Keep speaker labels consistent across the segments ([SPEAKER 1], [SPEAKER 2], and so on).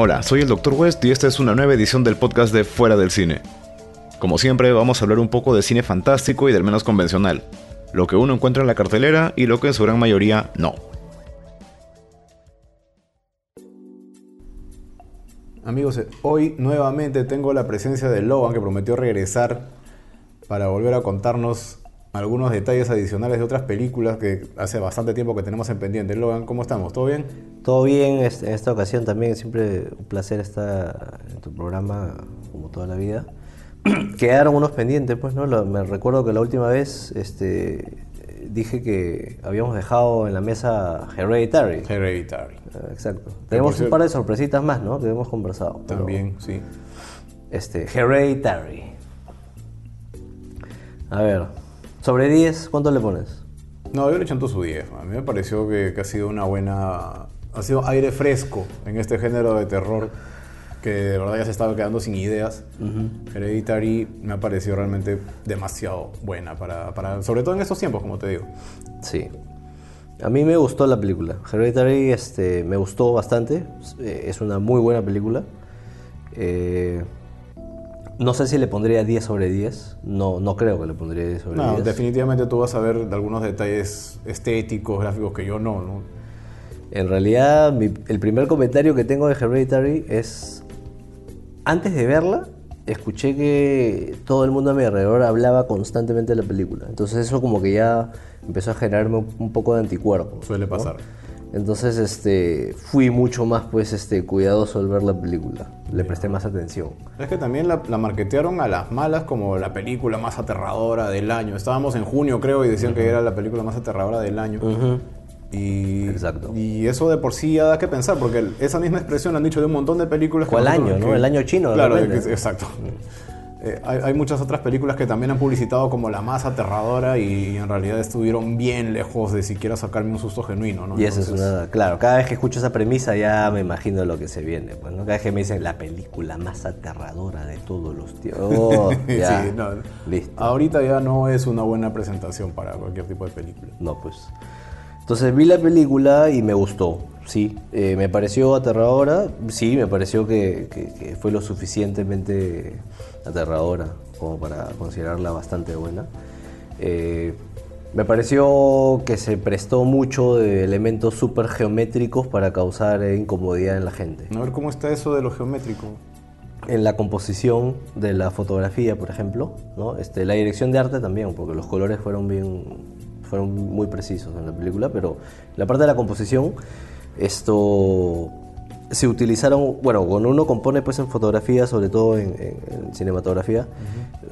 [SPEAKER 1] Hola, soy el Dr. West y esta es una nueva edición del podcast de Fuera del Cine. Como siempre, vamos a hablar un poco de cine fantástico y del menos convencional, lo que uno encuentra en la cartelera y lo que en su gran mayoría no.
[SPEAKER 2] Amigos, hoy nuevamente tengo la presencia de Logan que prometió regresar para volver a contarnos algunos detalles adicionales de otras películas que hace bastante tiempo que tenemos en pendiente. Logan, ¿cómo estamos? ¿Todo bien?
[SPEAKER 3] Todo bien, en esta ocasión también siempre un placer estar en tu programa como toda la vida. Quedaron unos pendientes, pues, ¿no? me recuerdo que la última vez este, dije que habíamos dejado en la mesa Hereditary.
[SPEAKER 2] Hereditary.
[SPEAKER 3] Ah, exacto. Tenemos un par de sorpresitas más, ¿no? Que hemos conversado.
[SPEAKER 2] También, sí.
[SPEAKER 3] Este, Hereditary. A ver, sobre 10, ¿cuánto le pones?
[SPEAKER 2] No, yo le echanto su 10. A mí me pareció que, ha sido una buena... Ha sido aire fresco en este género de terror que de verdad ya se estaba quedando sin ideas. Hereditary me ha parecido realmente demasiado buena, para, para, sobre todo en estos tiempos, como te digo.
[SPEAKER 3] Sí. A mí me gustó la película. Hereditary este, me gustó bastante. Es una muy buena película. Eh, no sé si le pondría 10 sobre 10. No, no creo que le pondría 10 sobre 10.
[SPEAKER 2] No, definitivamente tú vas a ver algunos detalles estéticos, gráficos que yo no. ¿no?
[SPEAKER 3] En realidad, el primer comentario que tengo de Hereditary es antes de verla, escuché que todo el mundo a mi alrededor hablaba constantemente de la película. Entonces eso como que ya empezó a generarme un poco de anticuerpo.
[SPEAKER 2] Suele pasar.
[SPEAKER 3] Entonces este, fui mucho más pues, este, cuidadoso al ver la película. Le presté más atención.
[SPEAKER 2] Es que también la, marketearon a las malas como la película más aterradora del año. Estábamos en junio creo y decían que era la película más aterradora del año. Y,
[SPEAKER 3] Exacto.
[SPEAKER 2] y eso de por sí ya da que pensar, porque esa misma expresión la han dicho de un montón de películas.
[SPEAKER 3] ¿Cuál año, no? El año chino.
[SPEAKER 2] Claro, exacto. Eh, hay, muchas otras películas que también han publicitado como la más aterradora y, en realidad estuvieron bien lejos de siquiera sacarme un susto genuino, ¿no?
[SPEAKER 3] Y eso es una... Claro, cada vez que escucho esa premisa ya me imagino lo que se viene, pues, ¿no? Cada vez que me dicen la película más aterradora de todos los tiempos. Oh, sí, no.
[SPEAKER 2] Listo. Ahorita ya no es una buena presentación para cualquier tipo de película.
[SPEAKER 3] No, pues... Entonces vi la película y me gustó, sí. Eh, me pareció aterradora, sí, me pareció que, fue lo suficientemente aterradora como para considerarla bastante buena. Eh, me pareció que se prestó mucho de elementos súper geométricos para causar incomodidad en la gente.
[SPEAKER 2] A ver cómo está eso de lo geométrico.
[SPEAKER 3] En la composición de la fotografía, por ejemplo, ¿no? este, la dirección de arte también, porque los colores fueron bien fueron muy precisos en la película, pero la parte de la composición, esto se utilizaron, bueno, cuando uno compone pues en fotografía, sobre todo en, cinematografía,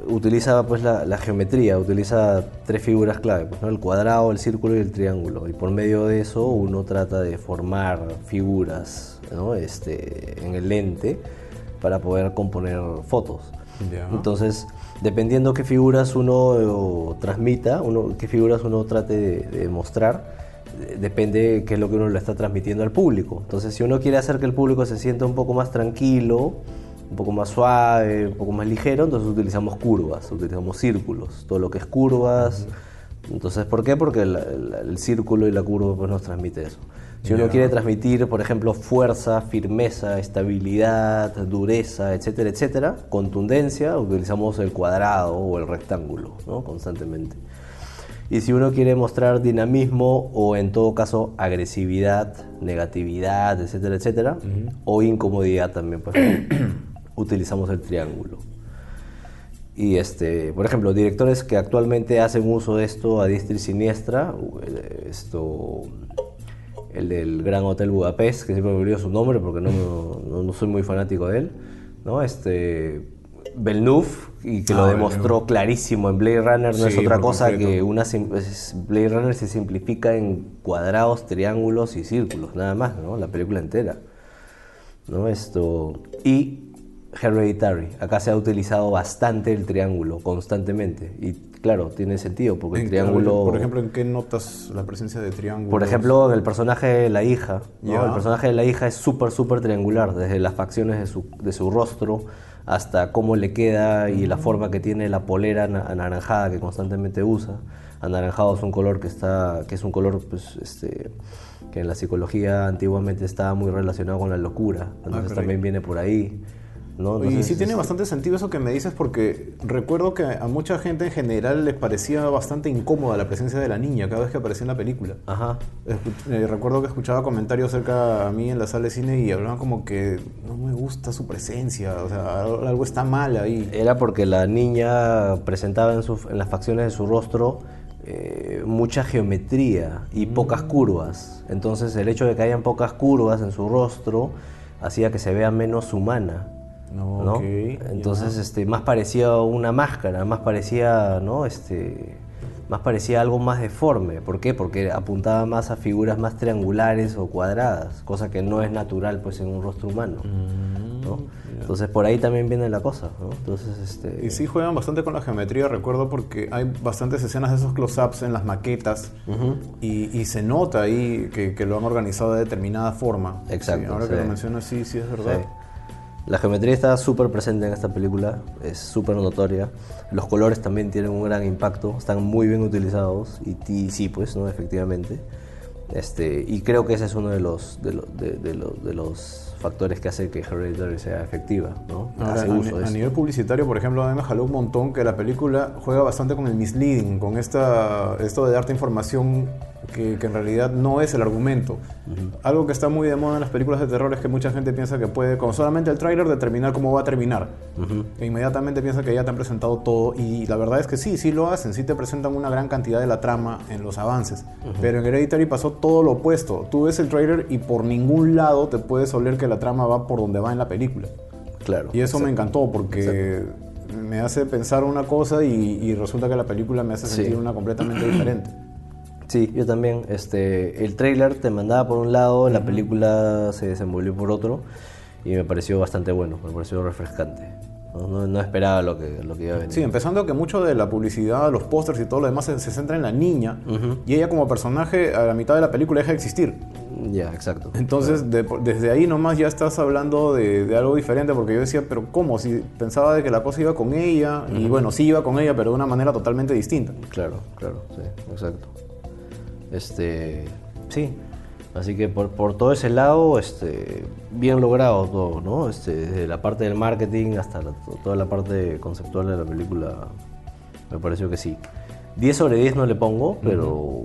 [SPEAKER 3] utiliza pues la, geometría, utiliza tres figuras clave, pues, ¿no? el cuadrado, el círculo y el triángulo, y por medio de eso uno trata de formar figuras ¿no? este, en el lente para poder componer fotos. Entonces, dependiendo qué figuras uno transmita, uno, qué figuras uno trate de, mostrar, depende qué es lo que uno le está transmitiendo al público. Entonces, si uno quiere hacer que el público se sienta un poco más tranquilo, un poco más suave, un poco más ligero, entonces utilizamos curvas, utilizamos círculos, todo lo que es curvas. Entonces, ¿por qué? Porque el, círculo y la curva pues, nos transmite eso. Si uno quiere transmitir, por ejemplo, fuerza, firmeza, estabilidad, dureza, etcétera, etcétera, contundencia, utilizamos el cuadrado o el rectángulo, ¿no? Constantemente. Y si uno quiere mostrar dinamismo o en todo caso agresividad, negatividad, etcétera, etcétera, o incomodidad también, pues, utilizamos el triángulo. Y este, por ejemplo, directores que actualmente hacen uso de esto a diestra y siniestra, eh, esto el del Gran Hotel Budapest, que siempre me olvido su nombre porque no, no, soy muy fanático de él, ¿no? Este, Belnuf, y que lo ah, demostró clarísimo en Blade Runner, no es otra cosa que una Blade Runner se simplifica en cuadrados, triángulos y círculos, nada más, ¿no? La película entera. ¿no? Esto, y Hereditary. Acá se ha utilizado bastante el triángulo, constantemente. Y claro, tiene sentido, porque el
[SPEAKER 2] En-
[SPEAKER 3] triángulo...
[SPEAKER 2] Por ejemplo, ¿en qué notas la presencia de triángulos?
[SPEAKER 3] Por ejemplo, el personaje de la hija, ¿no?
[SPEAKER 2] Ya.
[SPEAKER 3] el personaje de la hija es súper, súper triangular, desde las facciones de su, de su rostro hasta cómo le queda y la forma que tiene la polera ana- anaranjada que constantemente usa. Anaranjado es un color que está, que es un color, pues, este, que en la psicología antiguamente estaba muy relacionado con la locura, entonces
[SPEAKER 2] caray.
[SPEAKER 3] también viene por ahí. ¿No?
[SPEAKER 2] y
[SPEAKER 3] Entonces,
[SPEAKER 2] sí tiene
[SPEAKER 3] es-
[SPEAKER 2] bastante sentido eso que me dices porque recuerdo que a mucha gente en general les parecía bastante incómoda la presencia de la niña cada vez que aparecía en la película.
[SPEAKER 3] Ajá.
[SPEAKER 2] Eh, recuerdo que escuchaba comentarios cerca a mí en la sala de cine y hablaban como que no me gusta su presencia, o sea, algo algo está mal ahí.
[SPEAKER 3] Era porque la niña presentaba en, su- en las facciones de su rostro eh, mucha geometría y pocas curvas. Entonces el hecho de que hayan pocas curvas en su rostro hacía que se vea menos humana.
[SPEAKER 2] No,
[SPEAKER 3] Entonces este, más parecía una máscara, más parecía, ¿no? este, más parecía algo más deforme. ¿Por qué? Porque apuntaba más a figuras más triangulares o cuadradas, cosa que no es natural pues, en un rostro humano. ¿no? Entonces por ahí también viene la cosa. ¿no? Entonces, este,
[SPEAKER 2] Y sí juegan bastante con la geometría, recuerdo, porque hay bastantes escenas de esos close-ups en las maquetas y, y se nota ahí que, que lo han organizado de determinada forma.
[SPEAKER 3] Exacto,
[SPEAKER 2] Sí, ahora
[SPEAKER 3] sí.
[SPEAKER 2] que lo mencionas, sí, sí es verdad.
[SPEAKER 3] Sí. La geometría está súper presente en esta película, es súper notoria. Los colores también tienen un gran impacto, están muy bien utilizados y, y sí, pues, ¿no? efectivamente. Este, y creo que ese es uno de los, de, lo- de- de lo- de los factores que hace que Hereditary sea efectiva. ¿no?
[SPEAKER 2] Ahora,
[SPEAKER 3] Hace
[SPEAKER 2] a,
[SPEAKER 3] uso
[SPEAKER 2] ni-
[SPEAKER 3] de
[SPEAKER 2] a nivel publicitario, por ejemplo, a mí me jaló un montón que la película juega bastante con el misleading, con esta, esto de darte información que, que en realidad no es el argumento. Algo que está muy de moda en las películas de terror es que mucha gente piensa que puede, con solamente el tráiler, determinar cómo va a terminar. E inmediatamente piensa que ya te han presentado todo y la verdad es que sí, sí lo hacen, sí te presentan una gran cantidad de la trama en los avances. Pero en Hereditary pasó todo lo opuesto. Tú ves el tráiler y por ningún lado te puedes oler que la trama va por donde va en la película.
[SPEAKER 3] Claro.
[SPEAKER 2] Y eso me encantó porque me hace pensar una cosa y, y resulta que la película me hace
[SPEAKER 3] Sí.
[SPEAKER 2] sentir una completamente diferente.
[SPEAKER 3] Sí, yo también. Este, el tráiler te mandaba por un lado, la película se desenvolvió por otro y me pareció bastante bueno, me pareció refrescante. No, No- esperaba lo que, lo que iba a venir.
[SPEAKER 2] Sí, empezando que mucho de la publicidad, los pósters y todo lo demás se, se centra en la niña y ella como personaje a la mitad de la película deja de existir.
[SPEAKER 3] Ya, exacto.
[SPEAKER 2] Entonces, de- desde ahí nomás ya estás hablando de, de algo diferente, porque yo decía, pero ¿cómo? Si pensaba de que la cosa iba con ella, y bueno, sí iba con ella, pero de una manera totalmente distinta.
[SPEAKER 3] Claro, claro, sí, exacto. Este, sí. Así que por, por todo ese lado, este, bien logrado todo, ¿no? Este, desde la parte del marketing hasta la- toda la parte conceptual de la película, me pareció que sí. 10 sobre 10 no le pongo, pero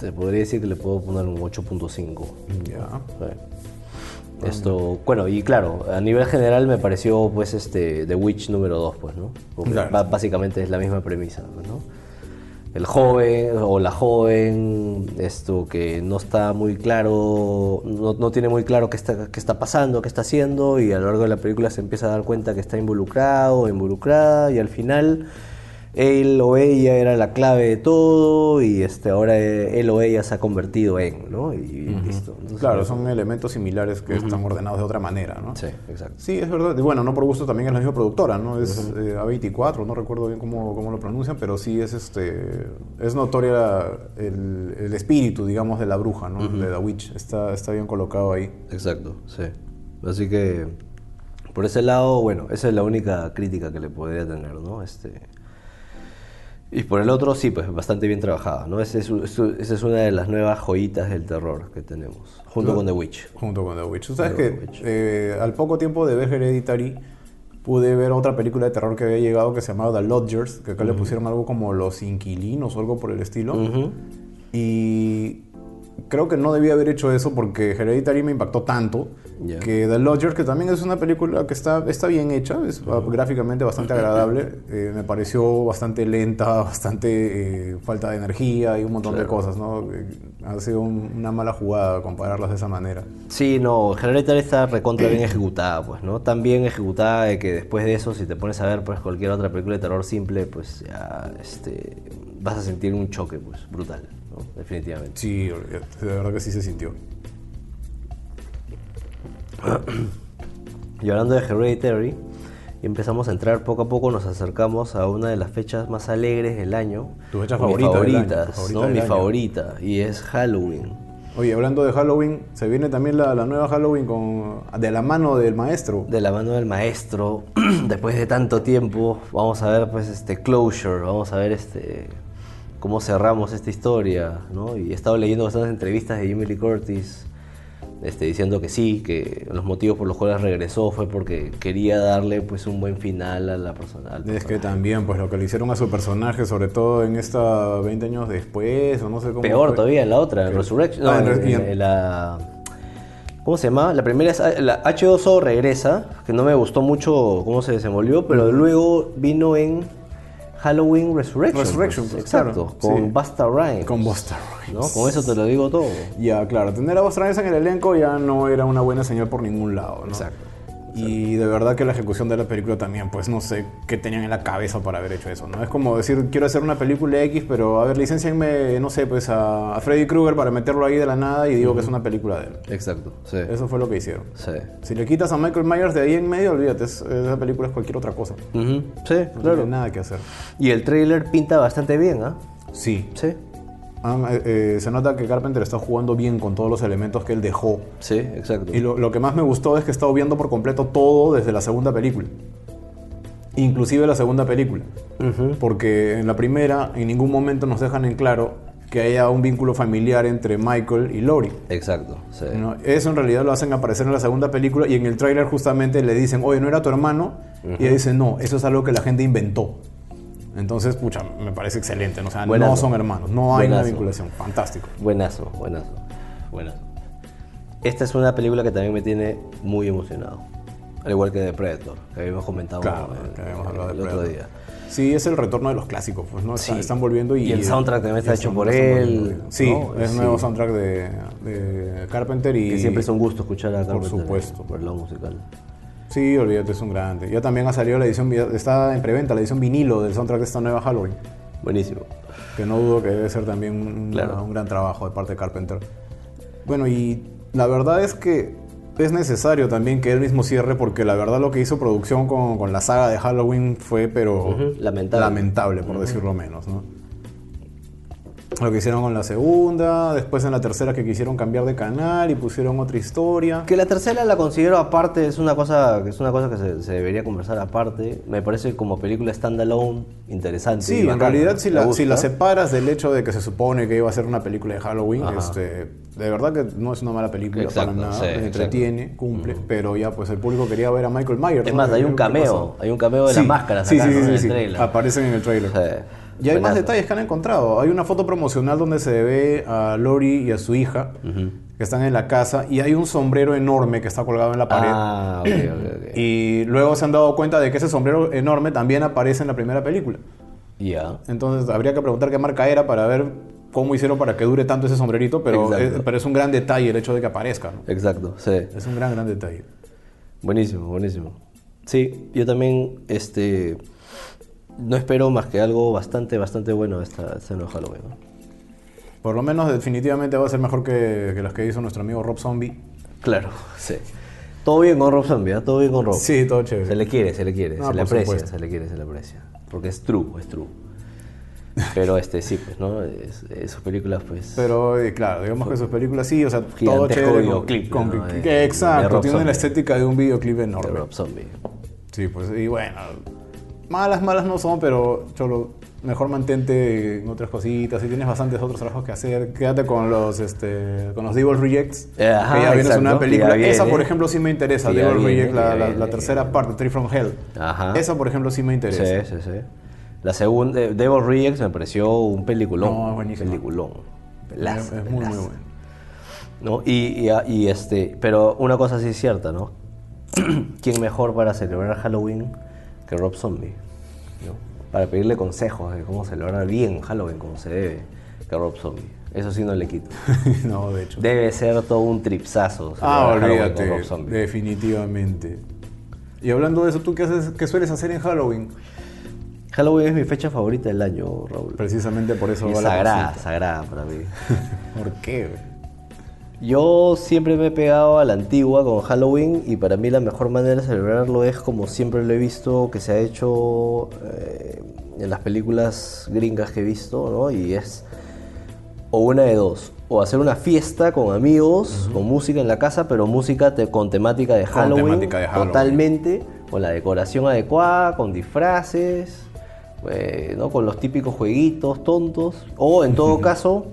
[SPEAKER 3] te podría decir que le puedo poner un 8.5.
[SPEAKER 2] Ya.
[SPEAKER 3] Sí. Esto, bueno, y claro, a nivel general me pareció pues este The Witch número 2, pues, ¿no? Porque
[SPEAKER 2] Claro.
[SPEAKER 3] básicamente es la misma premisa, ¿no? El joven o la joven, esto que no está muy claro, no, no tiene muy claro qué está, qué está pasando, qué está haciendo, y a lo largo de la película se empieza a dar cuenta que está involucrado involucrada, y al final él o ella era la clave de todo, y este, ahora él o ella se ha convertido en, ¿no? Y, listo. Entonces,
[SPEAKER 2] Claro, son elementos similares que están ordenados de otra manera, ¿no?
[SPEAKER 3] Sí, exacto.
[SPEAKER 2] Sí, es verdad. Y bueno, no por gusto también es la misma productora, ¿no? Es eh, A24, no recuerdo bien cómo, cómo lo pronuncian, pero sí es este es notoria el, el espíritu, digamos, de la bruja, ¿no? De The Witch. Está, está bien colocado ahí.
[SPEAKER 3] Exacto, sí. Así que por ese lado, bueno, esa es la única crítica que le podría tener, ¿no? Este y por el otro, sí, pues bastante bien trabajada, ¿no? Es, esa es una de las nuevas joyitas del terror que tenemos, junto con The Witch.
[SPEAKER 2] Junto con The Witch. Tú sabes que eh, al poco tiempo de ver Hereditary pude ver otra película de terror que había llegado que se llamaba The Lodgers, que acá le pusieron algo como Los Inquilinos o algo por el estilo. Y creo que no debía haber hecho eso porque Hereditary me impactó tanto
[SPEAKER 3] Ya.
[SPEAKER 2] que The Lodger, que también es una película que está, está bien hecha, es ah, gráficamente bastante agradable, eh, me pareció bastante lenta, bastante eh, falta de energía y un montón de cosas, ¿no? Eh, ha sido un- una mala jugada compararlas de esa manera.
[SPEAKER 3] Sí, no, Hereditary está recontra bien ejecutada, pues, ¿no? Tan bien ejecutada de que después de eso, si te pones a ver pues cualquier otra película de terror simple, pues ya este, vas a sentir un choque, pues, brutal, ¿no? Definitivamente.
[SPEAKER 2] Sí, de verdad que sí se sintió.
[SPEAKER 3] Y hablando de Hereditary, empezamos a entrar poco a poco, nos acercamos a una de las fechas más alegres del año.
[SPEAKER 2] Tu fecha favorita año,
[SPEAKER 3] favoritas,
[SPEAKER 2] favorita
[SPEAKER 3] ¿no? Mi
[SPEAKER 2] año.
[SPEAKER 3] favorita, y es Halloween.
[SPEAKER 2] Oye, hablando de Halloween, se viene también la, la nueva Halloween con, de la mano del maestro.
[SPEAKER 3] De la mano del maestro, después de tanto tiempo, vamos a ver pues este closure, vamos a ver este cómo cerramos esta historia, ¿no? Y he estado leyendo bastantes entrevistas de Jimmy Lee Curtis, este, diciendo que sí, que los motivos por los cuales regresó fue porque quería darle pues un buen final a la persona.
[SPEAKER 2] Es que también, pues lo que le hicieron a su personaje, sobre todo en esta 20 años después, o no sé cómo.
[SPEAKER 3] Peor
[SPEAKER 2] fue.
[SPEAKER 3] todavía en la otra, Resurrection.
[SPEAKER 2] Ah,
[SPEAKER 3] no,
[SPEAKER 2] en
[SPEAKER 3] en la. ¿Cómo se llama? La primera es la H2O regresa, que no me gustó mucho cómo se desenvolvió, pero luego vino en Halloween Resurrection.
[SPEAKER 2] Resurrection,
[SPEAKER 3] pues,
[SPEAKER 2] pues,
[SPEAKER 3] exacto,
[SPEAKER 2] claro,
[SPEAKER 3] con
[SPEAKER 2] sí.
[SPEAKER 3] Busta Rhymes.
[SPEAKER 2] Con Busta
[SPEAKER 3] ¿no? Con eso te lo digo todo.
[SPEAKER 2] Ya, claro, tener a Busta Rhymes en el elenco ya no era una buena señal por ningún lado, ¿no?
[SPEAKER 3] Exacto.
[SPEAKER 2] Y de verdad que la ejecución de la película también, pues no sé qué tenían en la cabeza para haber hecho eso, ¿no? Es como decir, quiero hacer una película X, pero a ver, licencienme, no sé, pues a, a Freddy Krueger para meterlo ahí de la nada y digo que es una película de él.
[SPEAKER 3] Exacto, sí.
[SPEAKER 2] Eso fue lo que hicieron.
[SPEAKER 3] Sí.
[SPEAKER 2] Si le quitas a Michael Myers de ahí en medio, olvídate, es- esa película es cualquier otra cosa.
[SPEAKER 3] Sí,
[SPEAKER 2] No
[SPEAKER 3] claro.
[SPEAKER 2] tiene nada que hacer.
[SPEAKER 3] Y el trailer pinta bastante bien, ¿ah?
[SPEAKER 2] Sí.
[SPEAKER 3] Sí.
[SPEAKER 2] Ah, eh, eh, se nota que Carpenter está jugando bien con todos los elementos que él dejó.
[SPEAKER 3] Sí, exacto.
[SPEAKER 2] Y lo, lo que más me gustó es que he estado viendo por completo todo desde la segunda película. Inclusive la segunda película. Porque en la primera en ningún momento nos dejan en claro que haya un vínculo familiar entre Michael y Lori.
[SPEAKER 3] Exacto, sí.
[SPEAKER 2] ¿no? Eso en realidad lo hacen aparecer en la segunda película y en el tráiler justamente le dicen, oye, ¿no era tu hermano? Y ella dice, no, eso es algo que la gente inventó. Entonces, pucha, me parece excelente. ¿no? O sea, no
[SPEAKER 3] Buenazo.
[SPEAKER 2] son hermanos, no hay una
[SPEAKER 3] Buenazo.
[SPEAKER 2] vinculación. Fantástico.
[SPEAKER 3] Buenazo, buenazo, buenazo. Esta es una película que también me tiene muy emocionado. Al igual que The Predator, que habíamos comentado
[SPEAKER 2] Claro,
[SPEAKER 3] eh,
[SPEAKER 2] que habíamos hablado de
[SPEAKER 3] el otro día.
[SPEAKER 2] Sí, es el retorno de los clásicos, pues, ¿no?
[SPEAKER 3] Sí.
[SPEAKER 2] Están volviendo y...
[SPEAKER 3] Y el soundtrack también está hecho por él.
[SPEAKER 2] Sí,
[SPEAKER 3] ¿no?
[SPEAKER 2] es
[SPEAKER 3] Sí.
[SPEAKER 2] nuevo soundtrack de, de Carpenter y...
[SPEAKER 3] Que siempre es un gusto escuchar a
[SPEAKER 2] Por
[SPEAKER 3] Carpenter
[SPEAKER 2] supuesto.
[SPEAKER 3] por el lado musical.
[SPEAKER 2] Sí, olvídate, es un grande. Ya también ha salido la edición, está en preventa la edición vinilo del soundtrack de esta nueva Halloween.
[SPEAKER 3] Buenísimo.
[SPEAKER 2] Que no dudo que debe ser también un,
[SPEAKER 3] Claro.
[SPEAKER 2] un gran trabajo de parte de Carpenter. Bueno, y la verdad es que es necesario también que él mismo cierre porque la verdad lo que hizo producción con, con la saga de Halloween fue pero
[SPEAKER 3] lamentable.
[SPEAKER 2] lamentable, por decirlo menos, ¿no? Lo que hicieron con la segunda, después en la tercera que quisieron cambiar de canal y pusieron otra historia.
[SPEAKER 3] Que la tercera la considero aparte, es una cosa, es una cosa que se, se debería conversar aparte. Me parece como película standalone interesante.
[SPEAKER 2] Sí, en
[SPEAKER 3] bacana,
[SPEAKER 2] realidad si la, si la separas del hecho de que se supone que iba a ser una película de Halloween, este, de verdad que no es una mala película
[SPEAKER 3] Exacto,
[SPEAKER 2] para nada,
[SPEAKER 3] sí,
[SPEAKER 2] entretiene, cumple, pero ya pues el público quería ver a Michael Myers.
[SPEAKER 3] Es
[SPEAKER 2] ¿no?
[SPEAKER 3] más, hay
[SPEAKER 2] ¿Qué-
[SPEAKER 3] un cameo, hay un cameo de
[SPEAKER 2] Sí,
[SPEAKER 3] la máscara
[SPEAKER 2] sí, sí,
[SPEAKER 3] sacando
[SPEAKER 2] sí,
[SPEAKER 3] en
[SPEAKER 2] sí,
[SPEAKER 3] el
[SPEAKER 2] sí,
[SPEAKER 3] trailer.
[SPEAKER 2] aparecen en el trailer. Y hay más detalles que han encontrado. Hay una foto promocional donde se ve a Lori y a su hija que están en la casa y hay un sombrero enorme que está colgado en la pared.
[SPEAKER 3] Ah, ok, ok, ok.
[SPEAKER 2] Y luego se han dado cuenta de que ese sombrero enorme también aparece en la primera película.
[SPEAKER 3] Ya.
[SPEAKER 2] Entonces habría que preguntar qué marca era para ver cómo hicieron para que dure tanto ese sombrerito, pero
[SPEAKER 3] Exacto.
[SPEAKER 2] es, pero es un gran detalle el hecho de que aparezca. ¿no?
[SPEAKER 3] Exacto, sí.
[SPEAKER 2] Es un gran, gran detalle.
[SPEAKER 3] Buenísimo, buenísimo. Sí, yo también este, no espero más que algo bastante, bastante bueno de esta, este nuevo Halloween. ¿no?
[SPEAKER 2] Por lo menos definitivamente va a ser mejor que, que las que hizo nuestro amigo Rob Zombie.
[SPEAKER 3] Claro, sí. Todo bien con Rob Zombie, ¿ah? todo bien con Rob.
[SPEAKER 2] Sí, todo chévere.
[SPEAKER 3] Se le quiere, se le quiere,
[SPEAKER 2] No,
[SPEAKER 3] se le aprecia,
[SPEAKER 2] supuesto.
[SPEAKER 3] se le quiere, se le aprecia. Porque es true, es true. Pero este sí, pues, ¿no? Es- es- sus películas, pues.
[SPEAKER 2] Pero eh, claro, digamos que sus películas sí, o sea, todo chévere. con-
[SPEAKER 3] videoclip,
[SPEAKER 2] con-
[SPEAKER 3] ¿no? De- de
[SPEAKER 2] exacto, tiene la
[SPEAKER 3] Zombie.
[SPEAKER 2] estética de un videoclip
[SPEAKER 3] de
[SPEAKER 2] enorme.
[SPEAKER 3] Rob Zombie.
[SPEAKER 2] Sí, pues, y bueno, malas, malas no son, pero cholo, mejor mantente en otras cositas. Si tienes bastantes otros trabajos que hacer, quédate con los, este, con los Devil Rejects.
[SPEAKER 3] Eh, ajá,
[SPEAKER 2] que ya vienes
[SPEAKER 3] exacto,
[SPEAKER 2] una película.
[SPEAKER 3] ya
[SPEAKER 2] Esa,
[SPEAKER 3] viene.
[SPEAKER 2] por ejemplo, sí me interesa. Devil
[SPEAKER 3] viene,
[SPEAKER 2] Reject, la,
[SPEAKER 3] viene,
[SPEAKER 2] tercera parte, Tree from Hell.
[SPEAKER 3] Ajá.
[SPEAKER 2] Esa, por ejemplo, sí me interesa.
[SPEAKER 3] Sí, sí, sí. La segunda, eh, Devil Rejects me pareció un peliculón.
[SPEAKER 2] No, es buenísimo.
[SPEAKER 3] Peliculón. Pelazo,
[SPEAKER 2] es muy, muy bueno.
[SPEAKER 3] ¿no? Y, y- y, este, pero una cosa sí es cierta, ¿no? ¿Quién mejor para celebrar Halloween que Rob Zombie? ¿no? Para pedirle consejos de cómo celebrar bien Halloween como se debe que Rob Zombie. Eso sí no le quito.
[SPEAKER 2] no, de hecho.
[SPEAKER 3] Debe ser todo un tripsazo.
[SPEAKER 2] Ah, olvídate.
[SPEAKER 3] con Rob Zombie.
[SPEAKER 2] Definitivamente. Y hablando de eso, ¿tú qué, haces, qué sueles hacer en Halloween?
[SPEAKER 3] Halloween es mi fecha favorita del año, Raúl.
[SPEAKER 2] Precisamente por eso
[SPEAKER 3] es
[SPEAKER 2] va
[SPEAKER 3] sagrada, sagrada para mí.
[SPEAKER 2] ¿Por qué?
[SPEAKER 3] Yo siempre me he pegado a la antigua con Halloween y para mí la mejor manera de celebrarlo es como siempre lo he visto que se ha hecho eh, en las películas gringas que he visto, ¿no? Y es o una de dos, o hacer una fiesta con amigos, con música en la casa, pero música te- con temática de Halloween,
[SPEAKER 2] temática de Halloween.
[SPEAKER 3] totalmente, con la decoración adecuada, con disfraces, eh, ¿no? con los típicos jueguitos tontos, o en todo caso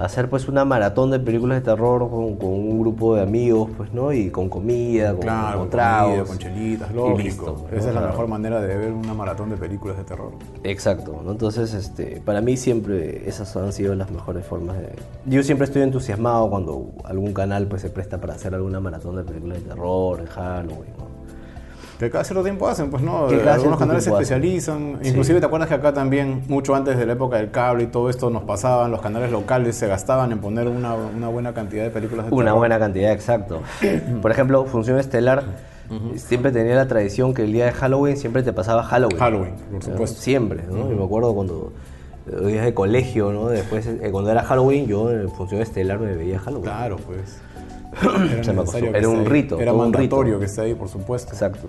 [SPEAKER 3] hacer pues una maratón de películas de terror con, con un grupo de amigos, pues, ¿no? Y con comida, con,
[SPEAKER 2] Claro,
[SPEAKER 3] con
[SPEAKER 2] con
[SPEAKER 3] tragos.
[SPEAKER 2] comida, con chelitas, lógico.
[SPEAKER 3] listo,
[SPEAKER 2] Esa es la
[SPEAKER 3] Claro.
[SPEAKER 2] mejor manera de ver una maratón de películas de terror.
[SPEAKER 3] Exacto, ¿no? entonces este, para mí siempre esas han sido las mejores formas de... Yo siempre estoy entusiasmado cuando algún canal pues se presta para hacer alguna maratón de películas de terror, en Halloween. ¿no?
[SPEAKER 2] Que cada cierto tiempo hacen, pues no, algunos canales se
[SPEAKER 3] hacen.
[SPEAKER 2] especializan.
[SPEAKER 3] Sí.
[SPEAKER 2] Inclusive te acuerdas que acá también, mucho antes de la época del cable y todo esto, nos pasaban, los canales locales se gastaban en poner una, una buena cantidad de películas de
[SPEAKER 3] Una
[SPEAKER 2] terror.
[SPEAKER 3] buena cantidad, exacto. Por ejemplo, Función Estelar siempre tenía la tradición que el día de Halloween siempre te pasaba Halloween.
[SPEAKER 2] Halloween, por supuesto.
[SPEAKER 3] Siempre, ¿no? Yo me acuerdo cuando días de colegio, ¿no? Después, eh, cuando era Halloween, yo en Función Estelar me veía Halloween.
[SPEAKER 2] Claro, pues. Era,
[SPEAKER 3] Se me
[SPEAKER 2] que
[SPEAKER 3] era un rito,
[SPEAKER 2] Era mandatorio
[SPEAKER 3] rito.
[SPEAKER 2] que esté ahí, por supuesto.
[SPEAKER 3] Exacto.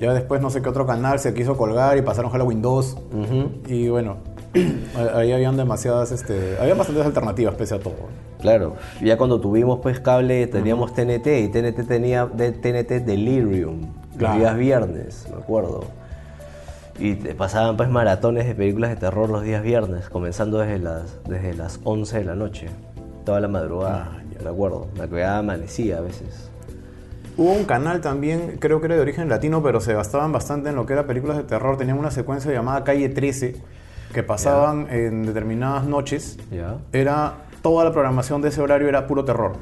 [SPEAKER 2] Ya después no sé qué otro canal se quiso colgar y pasaron Halloween 2. Y bueno, ahí habían demasiadas, este, había bastantes alternativas pese a todo.
[SPEAKER 3] Claro, ya cuando tuvimos pues cable teníamos TNT y TNT tenía de TNT Delirium
[SPEAKER 2] Claro.
[SPEAKER 3] los días viernes, me acuerdo. Y te pasaban pues maratones de películas de terror los días viernes, comenzando desde las, desde las 11 de la noche, toda la madrugada,
[SPEAKER 2] Ah, ya.
[SPEAKER 3] me acuerdo. Me quedaba amanecía a veces.
[SPEAKER 2] Hubo un canal también, creo que era de origen latino, pero se gastaban bastante en lo que era películas de terror. Tenían una secuencia llamada Calle 13 que pasaban en determinadas noches.
[SPEAKER 3] ¿Ya?
[SPEAKER 2] Era toda la programación de ese horario era puro terror.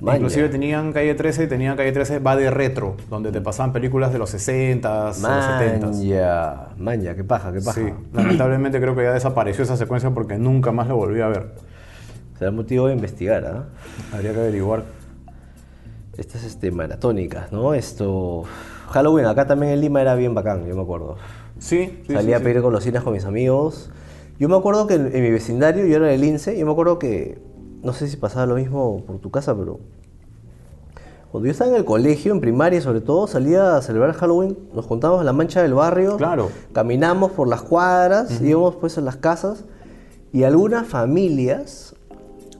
[SPEAKER 3] Maña.
[SPEAKER 2] Inclusive tenían Calle 13 y tenían Calle 13 va de retro, donde te pasaban películas de los 60s, los 70s.
[SPEAKER 3] Maña, maña, qué paja, qué paja.
[SPEAKER 2] Sí, lamentablemente creo que ya desapareció esa secuencia porque nunca más lo volví a ver.
[SPEAKER 3] Será motivo de investigar, ¿ah?
[SPEAKER 2] Habría que averiguar.
[SPEAKER 3] Estas este, maratónicas, ¿no? Esto. Halloween acá también en Lima era bien bacán, yo me acuerdo.
[SPEAKER 2] Sí, sí,
[SPEAKER 3] Salía
[SPEAKER 2] sí,
[SPEAKER 3] a
[SPEAKER 2] sí.
[SPEAKER 3] pedir golosinas con mis amigos. Yo me acuerdo que en, en mi vecindario, yo era del INSE, yo me acuerdo que, no sé si pasaba lo mismo por tu casa, pero cuando yo estaba en el colegio, en primaria sobre todo, salía a celebrar Halloween, nos contábamos en la mancha del barrio,
[SPEAKER 2] Claro.
[SPEAKER 3] caminamos por las cuadras, íbamos pues a las casas y algunas familias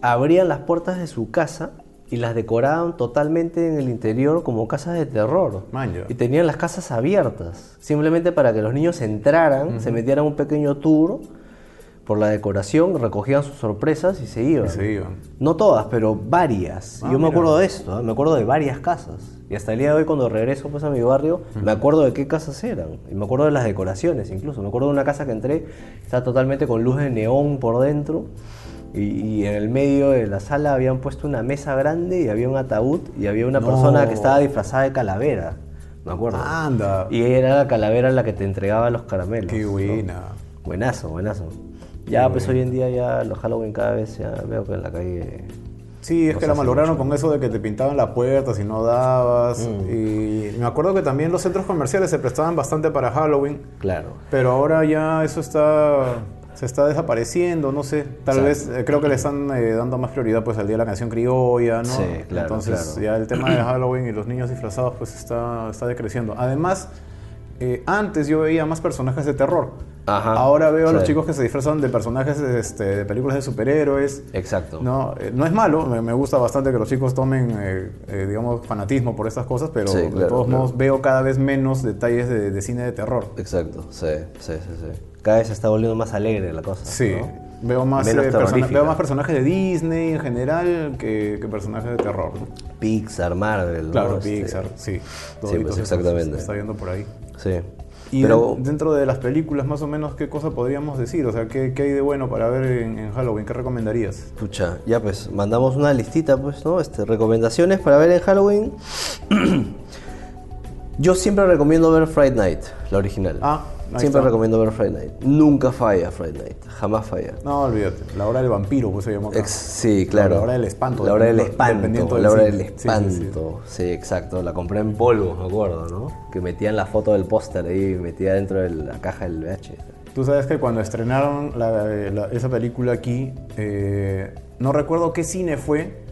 [SPEAKER 3] abrían las puertas de su casa y las decoraban totalmente en el interior como casas de terror.
[SPEAKER 2] Manja.
[SPEAKER 3] Y tenían las casas abiertas, simplemente para que los niños entraran, se metieran un pequeño tour por la decoración, recogían sus sorpresas y se iban.
[SPEAKER 2] Y se iban.
[SPEAKER 3] No todas, pero varias.
[SPEAKER 2] Ah,
[SPEAKER 3] yo me
[SPEAKER 2] mira.
[SPEAKER 3] acuerdo de esto, ¿eh? me acuerdo de varias casas. Y hasta el día de hoy cuando regreso pues, a mi barrio, me acuerdo de qué casas eran. Y me acuerdo de las decoraciones incluso. Me acuerdo de una casa que entré, estaba totalmente con luz de neón por dentro. Y, y en el medio de la sala habían puesto una mesa grande y había un ataúd y había una
[SPEAKER 2] No.
[SPEAKER 3] persona que estaba disfrazada de calavera. Me acuerdo.
[SPEAKER 2] Anda.
[SPEAKER 3] Y era la calavera la que te entregaba los caramelos.
[SPEAKER 2] Qué
[SPEAKER 3] ¿no?
[SPEAKER 2] buena.
[SPEAKER 3] Buenazo, buenazo. Ya, pues hoy en día ya los Halloween cada vez ya veo que en la calle...
[SPEAKER 2] Sí, es que la malograron
[SPEAKER 3] mucho.
[SPEAKER 2] con eso de que te pintaban la puerta si no dabas.
[SPEAKER 3] Mm.
[SPEAKER 2] Y me acuerdo que también los centros comerciales se prestaban bastante para Halloween,
[SPEAKER 3] Claro.
[SPEAKER 2] pero ahora ya eso está se está desapareciendo, no sé. Tal
[SPEAKER 3] Exacto.
[SPEAKER 2] vez eh, creo que le están eh, dando más prioridad pues al día de la canción criolla, ¿no?
[SPEAKER 3] Sí, claro,
[SPEAKER 2] Entonces
[SPEAKER 3] claro.
[SPEAKER 2] ya el tema de Halloween y los niños disfrazados pues está, está decreciendo. Además, eh, antes yo veía más personajes de terror.
[SPEAKER 3] Ajá.
[SPEAKER 2] Ahora veo a los
[SPEAKER 3] Sí.
[SPEAKER 2] chicos que se disfrazan de personajes este, de películas de superhéroes.
[SPEAKER 3] Exacto.
[SPEAKER 2] No, eh, no es malo, me, me gusta bastante que los chicos tomen, eh, eh, digamos, fanatismo por estas cosas, pero
[SPEAKER 3] Sí,
[SPEAKER 2] de todos
[SPEAKER 3] claro.
[SPEAKER 2] modos veo cada vez menos detalles de, de cine de terror.
[SPEAKER 3] Exacto, sí, sí, sí, sí. Cada vez se está volviendo más alegre la cosa.
[SPEAKER 2] Sí,
[SPEAKER 3] ¿no?
[SPEAKER 2] veo, más, eh, persona- veo más personajes de Disney en general que, que personajes de terror. ¿no?
[SPEAKER 3] Pixar, Marvel.
[SPEAKER 2] Claro,
[SPEAKER 3] Este,
[SPEAKER 2] Pixar, sí.
[SPEAKER 3] Pues, exactamente.
[SPEAKER 2] Se está viendo por ahí.
[SPEAKER 3] Sí.
[SPEAKER 2] Y
[SPEAKER 3] Pero,
[SPEAKER 2] de- dentro de las películas, más o menos, ¿qué cosa podríamos decir? O sea, ¿qué, qué hay de bueno para ver en, en Halloween? ¿Qué recomendarías?
[SPEAKER 3] pucha, ya pues, mandamos una listita, pues, ¿no? Este, recomendaciones para ver en Halloween. Yo siempre recomiendo ver Friday Night, la original.
[SPEAKER 2] Ah,
[SPEAKER 3] Siempre
[SPEAKER 2] está.
[SPEAKER 3] recomiendo ver Friday Night. Nunca falla Friday Night, jamás falla.
[SPEAKER 2] No, olvídate. La hora del vampiro, pues se llamó acá.
[SPEAKER 3] Ex- sí, claro.
[SPEAKER 2] La hora del espanto.
[SPEAKER 3] La hora del espanto. La hora del
[SPEAKER 2] Sí, sí,
[SPEAKER 3] espanto.
[SPEAKER 2] sí.
[SPEAKER 3] Sí, exacto. La compré en polvo, me acuerdo, ¿no? Que metían la foto del póster ahí, metía dentro de la caja del VH.
[SPEAKER 2] Tú sabes que cuando estrenaron la- la- esa película aquí, eh, no recuerdo qué cine fue,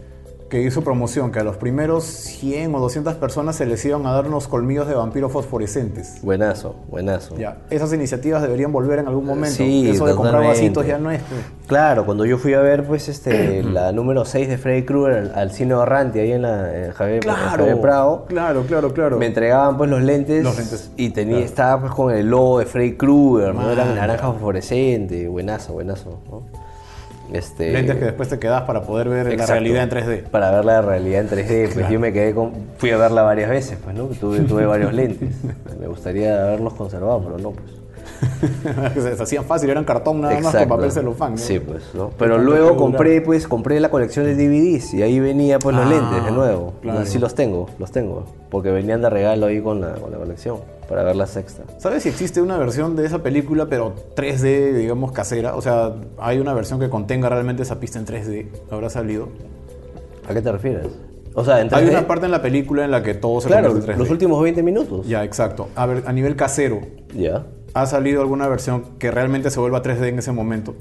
[SPEAKER 2] que hizo promoción, que a los primeros 100 o 200 personas se les iban a dar unos colmillos de vampiro fosforescentes.
[SPEAKER 3] Buenazo, buenazo.
[SPEAKER 2] Ya, esas iniciativas deberían volver en algún momento.
[SPEAKER 3] Sí,
[SPEAKER 2] Eso de comprar vasitos ya no es.
[SPEAKER 3] Claro, cuando yo fui a ver pues este la número 6 de Freddy Krueger al, al cine Orranti ahí en la en Javier, en
[SPEAKER 2] Claro,
[SPEAKER 3] Javier Prado,
[SPEAKER 2] claro, claro, claro.
[SPEAKER 3] me entregaban pues los lentes,
[SPEAKER 2] Los lentes,
[SPEAKER 3] y tenía
[SPEAKER 2] claro.
[SPEAKER 3] estaba pues con el logo de Freddy Krueger, ¿no? Era naranja fosforescente, buenazo, buenazo, ¿no? Este
[SPEAKER 2] Lentes que después te quedas para poder ver la realidad en 3D.
[SPEAKER 3] Para ver la realidad en 3D, pues
[SPEAKER 2] Claro.
[SPEAKER 3] yo me quedé con. Fui a verla varias veces, pues, ¿no? Tuve, tuve varios lentes. Me gustaría haberlos conservado, pero no, pues.
[SPEAKER 2] Que se hacían fácil, eran cartón nada más con papel celofán. ¿no?
[SPEAKER 3] Sí, pues, ¿no? Pero luego compré, pues, compré la colección de DVDs y ahí venía, pues, los
[SPEAKER 2] Ah,
[SPEAKER 3] lentes de nuevo.
[SPEAKER 2] claro.
[SPEAKER 3] Sí los tengo, los tengo. Porque venían de regalo ahí con la, con la colección, para ver la sexta.
[SPEAKER 2] ¿Sabes si existe una versión de esa película, pero 3D, digamos, casera? O sea, hay una versión que contenga realmente esa pista en 3D. ¿Habrá salido?
[SPEAKER 3] ¿A qué te refieres? O sea, en
[SPEAKER 2] Hay
[SPEAKER 3] 3D.
[SPEAKER 2] una parte en la película en la que todo se
[SPEAKER 3] Claro,
[SPEAKER 2] convierte en 3D.
[SPEAKER 3] los últimos 20 minutos.
[SPEAKER 2] Ya, exacto. A ver, a nivel casero,
[SPEAKER 3] Ya.
[SPEAKER 2] ¿Ha salido alguna versión que realmente se vuelva 3D en ese momento?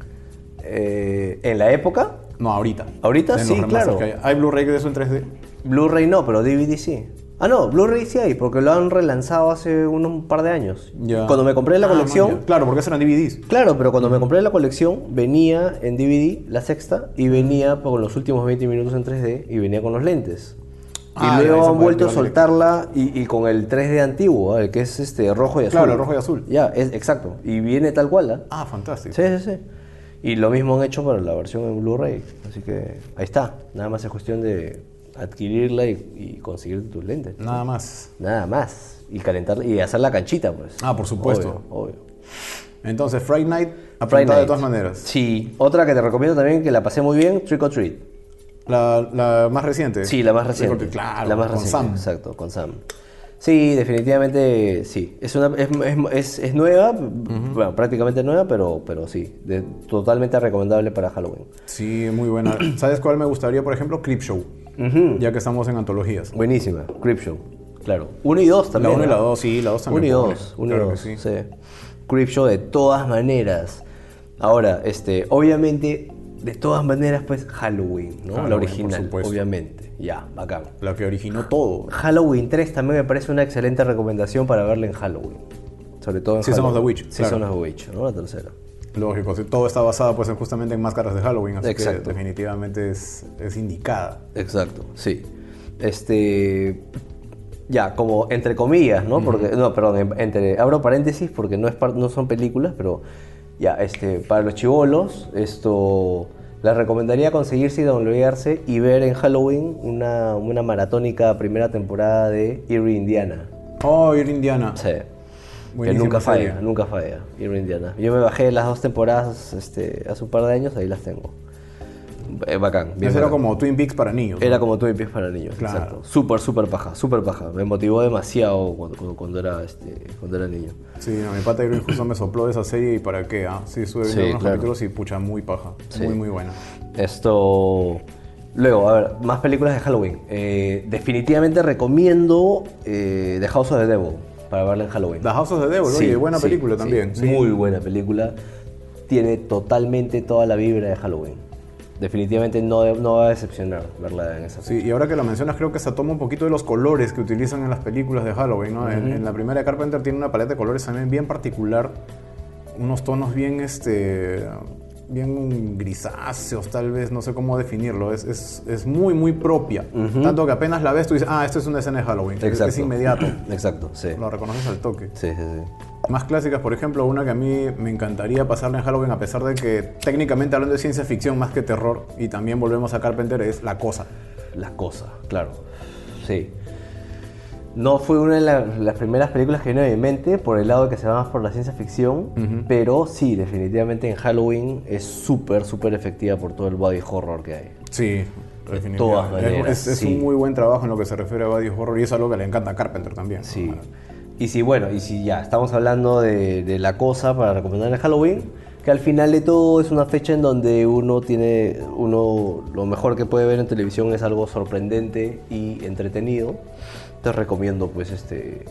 [SPEAKER 3] Eh, en la época,
[SPEAKER 2] No, ahorita.
[SPEAKER 3] Ahorita
[SPEAKER 2] En
[SPEAKER 3] sí, claro.
[SPEAKER 2] que hay. ¿Hay Blu-ray de eso en 3D?
[SPEAKER 3] Blu-ray no, pero DVD sí. Ah, no, Blu-ray sí hay, porque lo han relanzado hace unos un par de años.
[SPEAKER 2] Ya.
[SPEAKER 3] Cuando me compré la
[SPEAKER 2] Ah,
[SPEAKER 3] colección,
[SPEAKER 2] man. Claro, porque eran DVDs.
[SPEAKER 3] claro, pero cuando me compré la colección, venía en DVD, la sexta, y venía con los últimos 20 minutos en 3D, y venía con los lentes.
[SPEAKER 2] Ah,
[SPEAKER 3] y luego han vuelto a soltarla y, y con el 3D antiguo, el que es este rojo y azul.
[SPEAKER 2] Claro, rojo y azul.
[SPEAKER 3] Ya, es exacto. Y viene tal cual, ¿ah?
[SPEAKER 2] Ah, fantástico.
[SPEAKER 3] Sí, sí, sí. Y lo mismo han hecho para la versión en Blu-ray. Así que ahí está. Nada más es cuestión de adquirirla y, y conseguir tus lentes.
[SPEAKER 2] Nada más.
[SPEAKER 3] Nada más. Y calentarla y hacer la canchita, pues.
[SPEAKER 2] Ah, por supuesto.
[SPEAKER 3] Obvio. obvio.
[SPEAKER 2] Entonces, Friday Night, apuntada de todas maneras.
[SPEAKER 3] Sí. Otra que te recomiendo también, que la pasé muy bien, Trick or Treat.
[SPEAKER 2] La, la más reciente.
[SPEAKER 3] Sí, la más reciente.
[SPEAKER 2] Claro,
[SPEAKER 3] la más
[SPEAKER 2] con
[SPEAKER 3] reciente.
[SPEAKER 2] Sam.
[SPEAKER 3] Exacto, con Sam. Sí, definitivamente sí. Es, una, es, es- es- es nueva, bueno, prácticamente nueva, pero, pero sí. de- totalmente recomendable para Halloween.
[SPEAKER 2] Sí, muy buena. ¿Sabes cuál me gustaría, por ejemplo? Clip Show. Ya que estamos en antologías.
[SPEAKER 3] Buenísima, Creepshow, claro. Uno y dos también.
[SPEAKER 2] La 1 y la 2, sí, la 2
[SPEAKER 3] Uno
[SPEAKER 2] también.
[SPEAKER 3] y
[SPEAKER 2] pobre.
[SPEAKER 3] dos, uno
[SPEAKER 2] Claro
[SPEAKER 3] y
[SPEAKER 2] que
[SPEAKER 3] dos,
[SPEAKER 2] sí.
[SPEAKER 3] sí. Creepshow de todas maneras. Ahora, este, obviamente, de todas maneras, pues Halloween, ¿no?
[SPEAKER 2] Halloween,
[SPEAKER 3] la original, obviamente. Ya, bacán.
[SPEAKER 2] La que originó todo.
[SPEAKER 3] Halloween 3 también me parece una excelente recomendación para verla en Halloween. Sobre todo en
[SPEAKER 2] Season of the
[SPEAKER 3] Halloween.
[SPEAKER 2] Witch,
[SPEAKER 3] Season
[SPEAKER 2] claro.
[SPEAKER 3] of the Witch, ¿no? La tercera.
[SPEAKER 2] Lógico, todo está basado pues en- justamente en máscaras de Halloween, así
[SPEAKER 3] Exacto.
[SPEAKER 2] que definitivamente es, es indicada.
[SPEAKER 3] Exacto, sí. Este. Ya, como entre comillas, ¿no? Porque, no, perdón, en- entre, abro paréntesis porque no, es par- no son películas, pero ya, este, para los chivolos, esto, les recomendaría conseguirse y downloadarse y ver en Halloween una, una maratónica primera temporada de Erie, Indiana.
[SPEAKER 2] Oh, ir Indiana.
[SPEAKER 3] Sí. Que
[SPEAKER 2] Buenísima
[SPEAKER 3] nunca falla, nunca falla, Erie, Indiana. Yo me bajé las dos temporadas este, hace un par de años, ahí las tengo. Eh, bacán. bien
[SPEAKER 2] Eso era como Twin Peaks para niños. ¿no?
[SPEAKER 3] Era como Twin Peaks para niños,
[SPEAKER 2] Claro.
[SPEAKER 3] exacto. Súper, súper paja, súper paja. Me motivó demasiado cuando, cuando, cuando era, este, cuando era niño.
[SPEAKER 2] Sí, no, mi pata justo me sopló de esa serie y para qué, ¿ah? Sí, estuve viendo
[SPEAKER 3] Sí,
[SPEAKER 2] unos
[SPEAKER 3] claro.
[SPEAKER 2] capítulos y pucha, muy paja.
[SPEAKER 3] Sí.
[SPEAKER 2] Muy, muy buena.
[SPEAKER 3] Esto... Luego, a ver, más películas de Halloween. Eh, definitivamente recomiendo eh, The House of the Devil para verla en Halloween.
[SPEAKER 2] The House of the Devil,
[SPEAKER 3] Sí,
[SPEAKER 2] oye, buena película también.
[SPEAKER 3] Muy buena película. Tiene totalmente toda la vibra de Halloween. Definitivamente no, no va a decepcionar verla en esa
[SPEAKER 2] Sí, y ahora que lo mencionas, creo que se toma un poquito de los colores que utilizan en las películas de Halloween, ¿no? en, en la primera de Carpenter tiene una paleta de colores también bien particular, unos tonos bien, este, bien grisáceos, tal vez, no sé cómo definirlo, es, es, es muy, muy propia. Tanto que apenas la ves, tú dices, ah, esto es una escena de Halloween, es-
[SPEAKER 3] Exacto.
[SPEAKER 2] es inmediato,
[SPEAKER 3] Exacto, sí.
[SPEAKER 2] lo reconoces al toque.
[SPEAKER 3] Sí, sí, sí.
[SPEAKER 2] Más clásicas, por ejemplo, una que a mí me encantaría pasarla en Halloween, a pesar de que técnicamente hablando de ciencia ficción más que terror, y también volvemos a Carpenter, es La Cosa.
[SPEAKER 3] La cosa, claro. Sí. No fue una de la- las primeras películas que vino mi mente por el lado de que se va más por la ciencia ficción, pero sí, definitivamente en Halloween es súper, súper efectiva por todo el body horror que hay.
[SPEAKER 2] Sí, definitivamente.
[SPEAKER 3] todas
[SPEAKER 2] Es-
[SPEAKER 3] maneras,
[SPEAKER 2] es, es
[SPEAKER 3] sí.
[SPEAKER 2] un muy buen trabajo en lo que se refiere a body horror y es algo que le encanta a Carpenter también. ¿no?
[SPEAKER 3] Y si, bueno, y si ya estamos hablando de, de la cosa para recomendar en Halloween, que al final de todo es una fecha en donde uno tiene, uno lo mejor que puede ver en televisión es algo sorprendente y entretenido. Te recomiendo pues este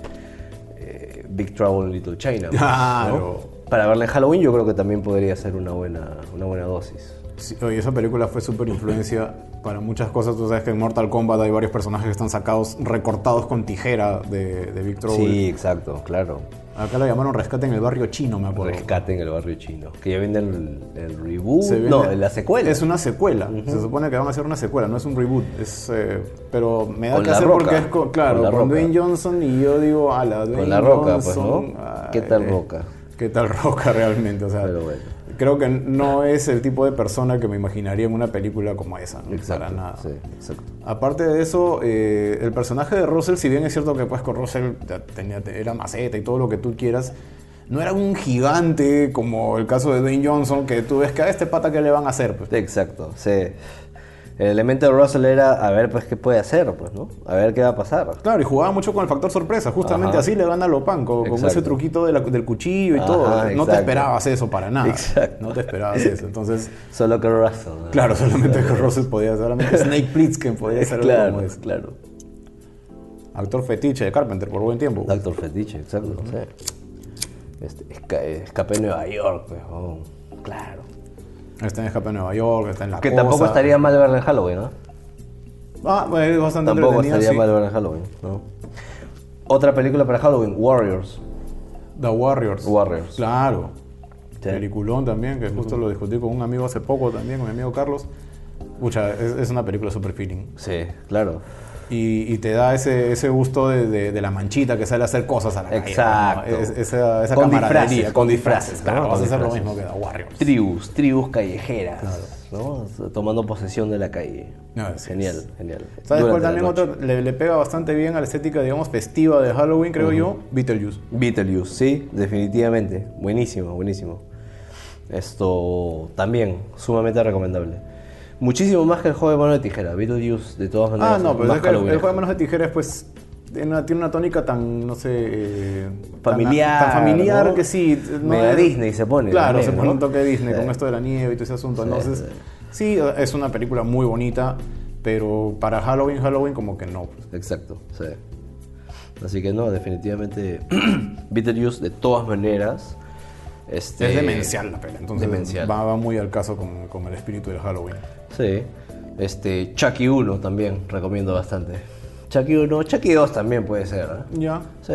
[SPEAKER 3] eh, Big Trouble in Little China. pues,
[SPEAKER 2] Claro.
[SPEAKER 3] ¿no? Para verla en Halloween yo creo que también podría ser una buena, una buena dosis.
[SPEAKER 2] Sí, oye, esa película fue súper influencia para muchas cosas. Tú sabes que en Mortal Kombat hay varios personajes que están sacados, recortados con tijera de, de Victor
[SPEAKER 3] Sí, exacto, claro.
[SPEAKER 2] Acá lo llamaron Rescate en el barrio chino, me acuerdo.
[SPEAKER 3] Rescate en el barrio chino. Que ya viene el, el reboot.
[SPEAKER 2] Viene-
[SPEAKER 3] no, la secuela.
[SPEAKER 2] Es una secuela. Se supone que van a hacer una secuela, no es un reboot. Es, eh, pero me da
[SPEAKER 3] Con
[SPEAKER 2] que hacer
[SPEAKER 3] Roca.
[SPEAKER 2] porque es con, claro,
[SPEAKER 3] Con
[SPEAKER 2] con. Dwayne Johnson y yo digo, a la Dwayne
[SPEAKER 3] La Roca, pues,
[SPEAKER 2] Johnson,
[SPEAKER 3] ¿no? ¿Qué tal Roca?
[SPEAKER 2] ¿Qué tal Roca realmente? O sea,
[SPEAKER 3] Pero bueno.
[SPEAKER 2] Creo que no es el tipo de persona que me imaginaría en una película como esa, ¿no?
[SPEAKER 3] Exacto.
[SPEAKER 2] Para nada.
[SPEAKER 3] Sí, exacto.
[SPEAKER 2] Aparte de eso, eh, el personaje de Russell, si bien es cierto que pues con Russell tenía, era maceta y todo lo que tú quieras, no era un gigante como el caso de Dwayne Johnson, que tú ves que a este pata que le van a hacer. Pues.
[SPEAKER 3] Exacto, sí. El elemento de Russell era a ver pues qué puede hacer, pues, ¿no? A ver qué va a pasar.
[SPEAKER 2] Claro, y jugaba mucho con el factor sorpresa. Justamente
[SPEAKER 3] Ajá.
[SPEAKER 2] así le gana a Lopan, con, ese truquito de la- del cuchillo y
[SPEAKER 3] Ajá,
[SPEAKER 2] todo. No te esperabas eso para nada.
[SPEAKER 3] Exacto.
[SPEAKER 2] No te esperabas eso. Entonces,
[SPEAKER 3] Solo que Russell. ¿no?
[SPEAKER 2] claro, solamente que Russell podía, solamente Snake Plissken podía hacer algo
[SPEAKER 3] claro,
[SPEAKER 2] como eso.
[SPEAKER 3] claro.
[SPEAKER 2] Actor fetiche de Carpenter por buen tiempo.
[SPEAKER 3] Actor fetiche, exacto. sí. Este, esca- escapé a Nueva York, pues, oh, claro.
[SPEAKER 2] Está en Escape a Nueva York, está en La
[SPEAKER 3] Que
[SPEAKER 2] Cosa.
[SPEAKER 3] tampoco estaría mal verla en Halloween, ¿no?
[SPEAKER 2] Ah, bueno, es bastante
[SPEAKER 3] Tampoco estaría
[SPEAKER 2] sí.
[SPEAKER 3] mal verla en Halloween, ¿no? Otra película para Halloween, Warriors.
[SPEAKER 2] The Warriors.
[SPEAKER 3] Warriors.
[SPEAKER 2] Claro.
[SPEAKER 3] Sí.
[SPEAKER 2] Peliculón también, que justo lo discutí con un amigo hace poco también, con mi amigo Carlos. Pucha, es, es una película super feeling.
[SPEAKER 3] Sí, claro.
[SPEAKER 2] Y, y te da ese, ese gusto de, de- de la manchita que sale a hacer cosas a la calle,
[SPEAKER 3] Exacto.
[SPEAKER 2] ¿no? Es- esa esa
[SPEAKER 3] Con
[SPEAKER 2] camaradería,
[SPEAKER 3] disfraces,
[SPEAKER 2] con disfraces.
[SPEAKER 3] ¿no?
[SPEAKER 2] Claro,
[SPEAKER 3] Con
[SPEAKER 2] vas a hacer lo mismo que The Warriors.
[SPEAKER 3] Tribus, tribus callejeras, ¿no? Tomando posesión de la calle.
[SPEAKER 2] Ah,
[SPEAKER 3] genial,
[SPEAKER 2] sí.
[SPEAKER 3] genial.
[SPEAKER 2] ¿Sabes cuál también otro le, le pega bastante bien a la estética, digamos, festiva de Halloween, creo yo? Beetlejuice.
[SPEAKER 3] Beetlejuice, sí, definitivamente. Buenísimo, buenísimo. Esto también, sumamente recomendable. Muchísimo más que el juego de mano de tijera. Beetlejuice, de todas maneras.
[SPEAKER 2] Ah, no, pero es que el, juego de manos de tijeras, pues, tiene una, tiene una tónica tan, no sé... eh,
[SPEAKER 3] Familiar,
[SPEAKER 2] Tan, familiar
[SPEAKER 3] ¿no?
[SPEAKER 2] que sí.
[SPEAKER 3] Mega
[SPEAKER 2] es-
[SPEAKER 3] Disney se pone
[SPEAKER 2] Claro,
[SPEAKER 3] también,
[SPEAKER 2] se pone
[SPEAKER 3] ¿no?
[SPEAKER 2] un toque Disney
[SPEAKER 3] Sí.
[SPEAKER 2] con esto de la nieve y todo ese asunto.
[SPEAKER 3] Sí,
[SPEAKER 2] Entonces, sí, es una película muy bonita, pero para Halloween, Halloween como que no. pues.
[SPEAKER 3] Exacto, sí. Así que no, definitivamente Beetlejuice de todas maneras. Este,
[SPEAKER 2] Es demencial la peli, entonces
[SPEAKER 3] demencial.
[SPEAKER 2] Va, va muy al caso con, con el espíritu del Halloween.
[SPEAKER 3] Sí. Este, Chucky 1 también recomiendo bastante. Chucky 1, Chucky 2 también puede ser, ¿eh?
[SPEAKER 2] Ya.
[SPEAKER 3] Sí.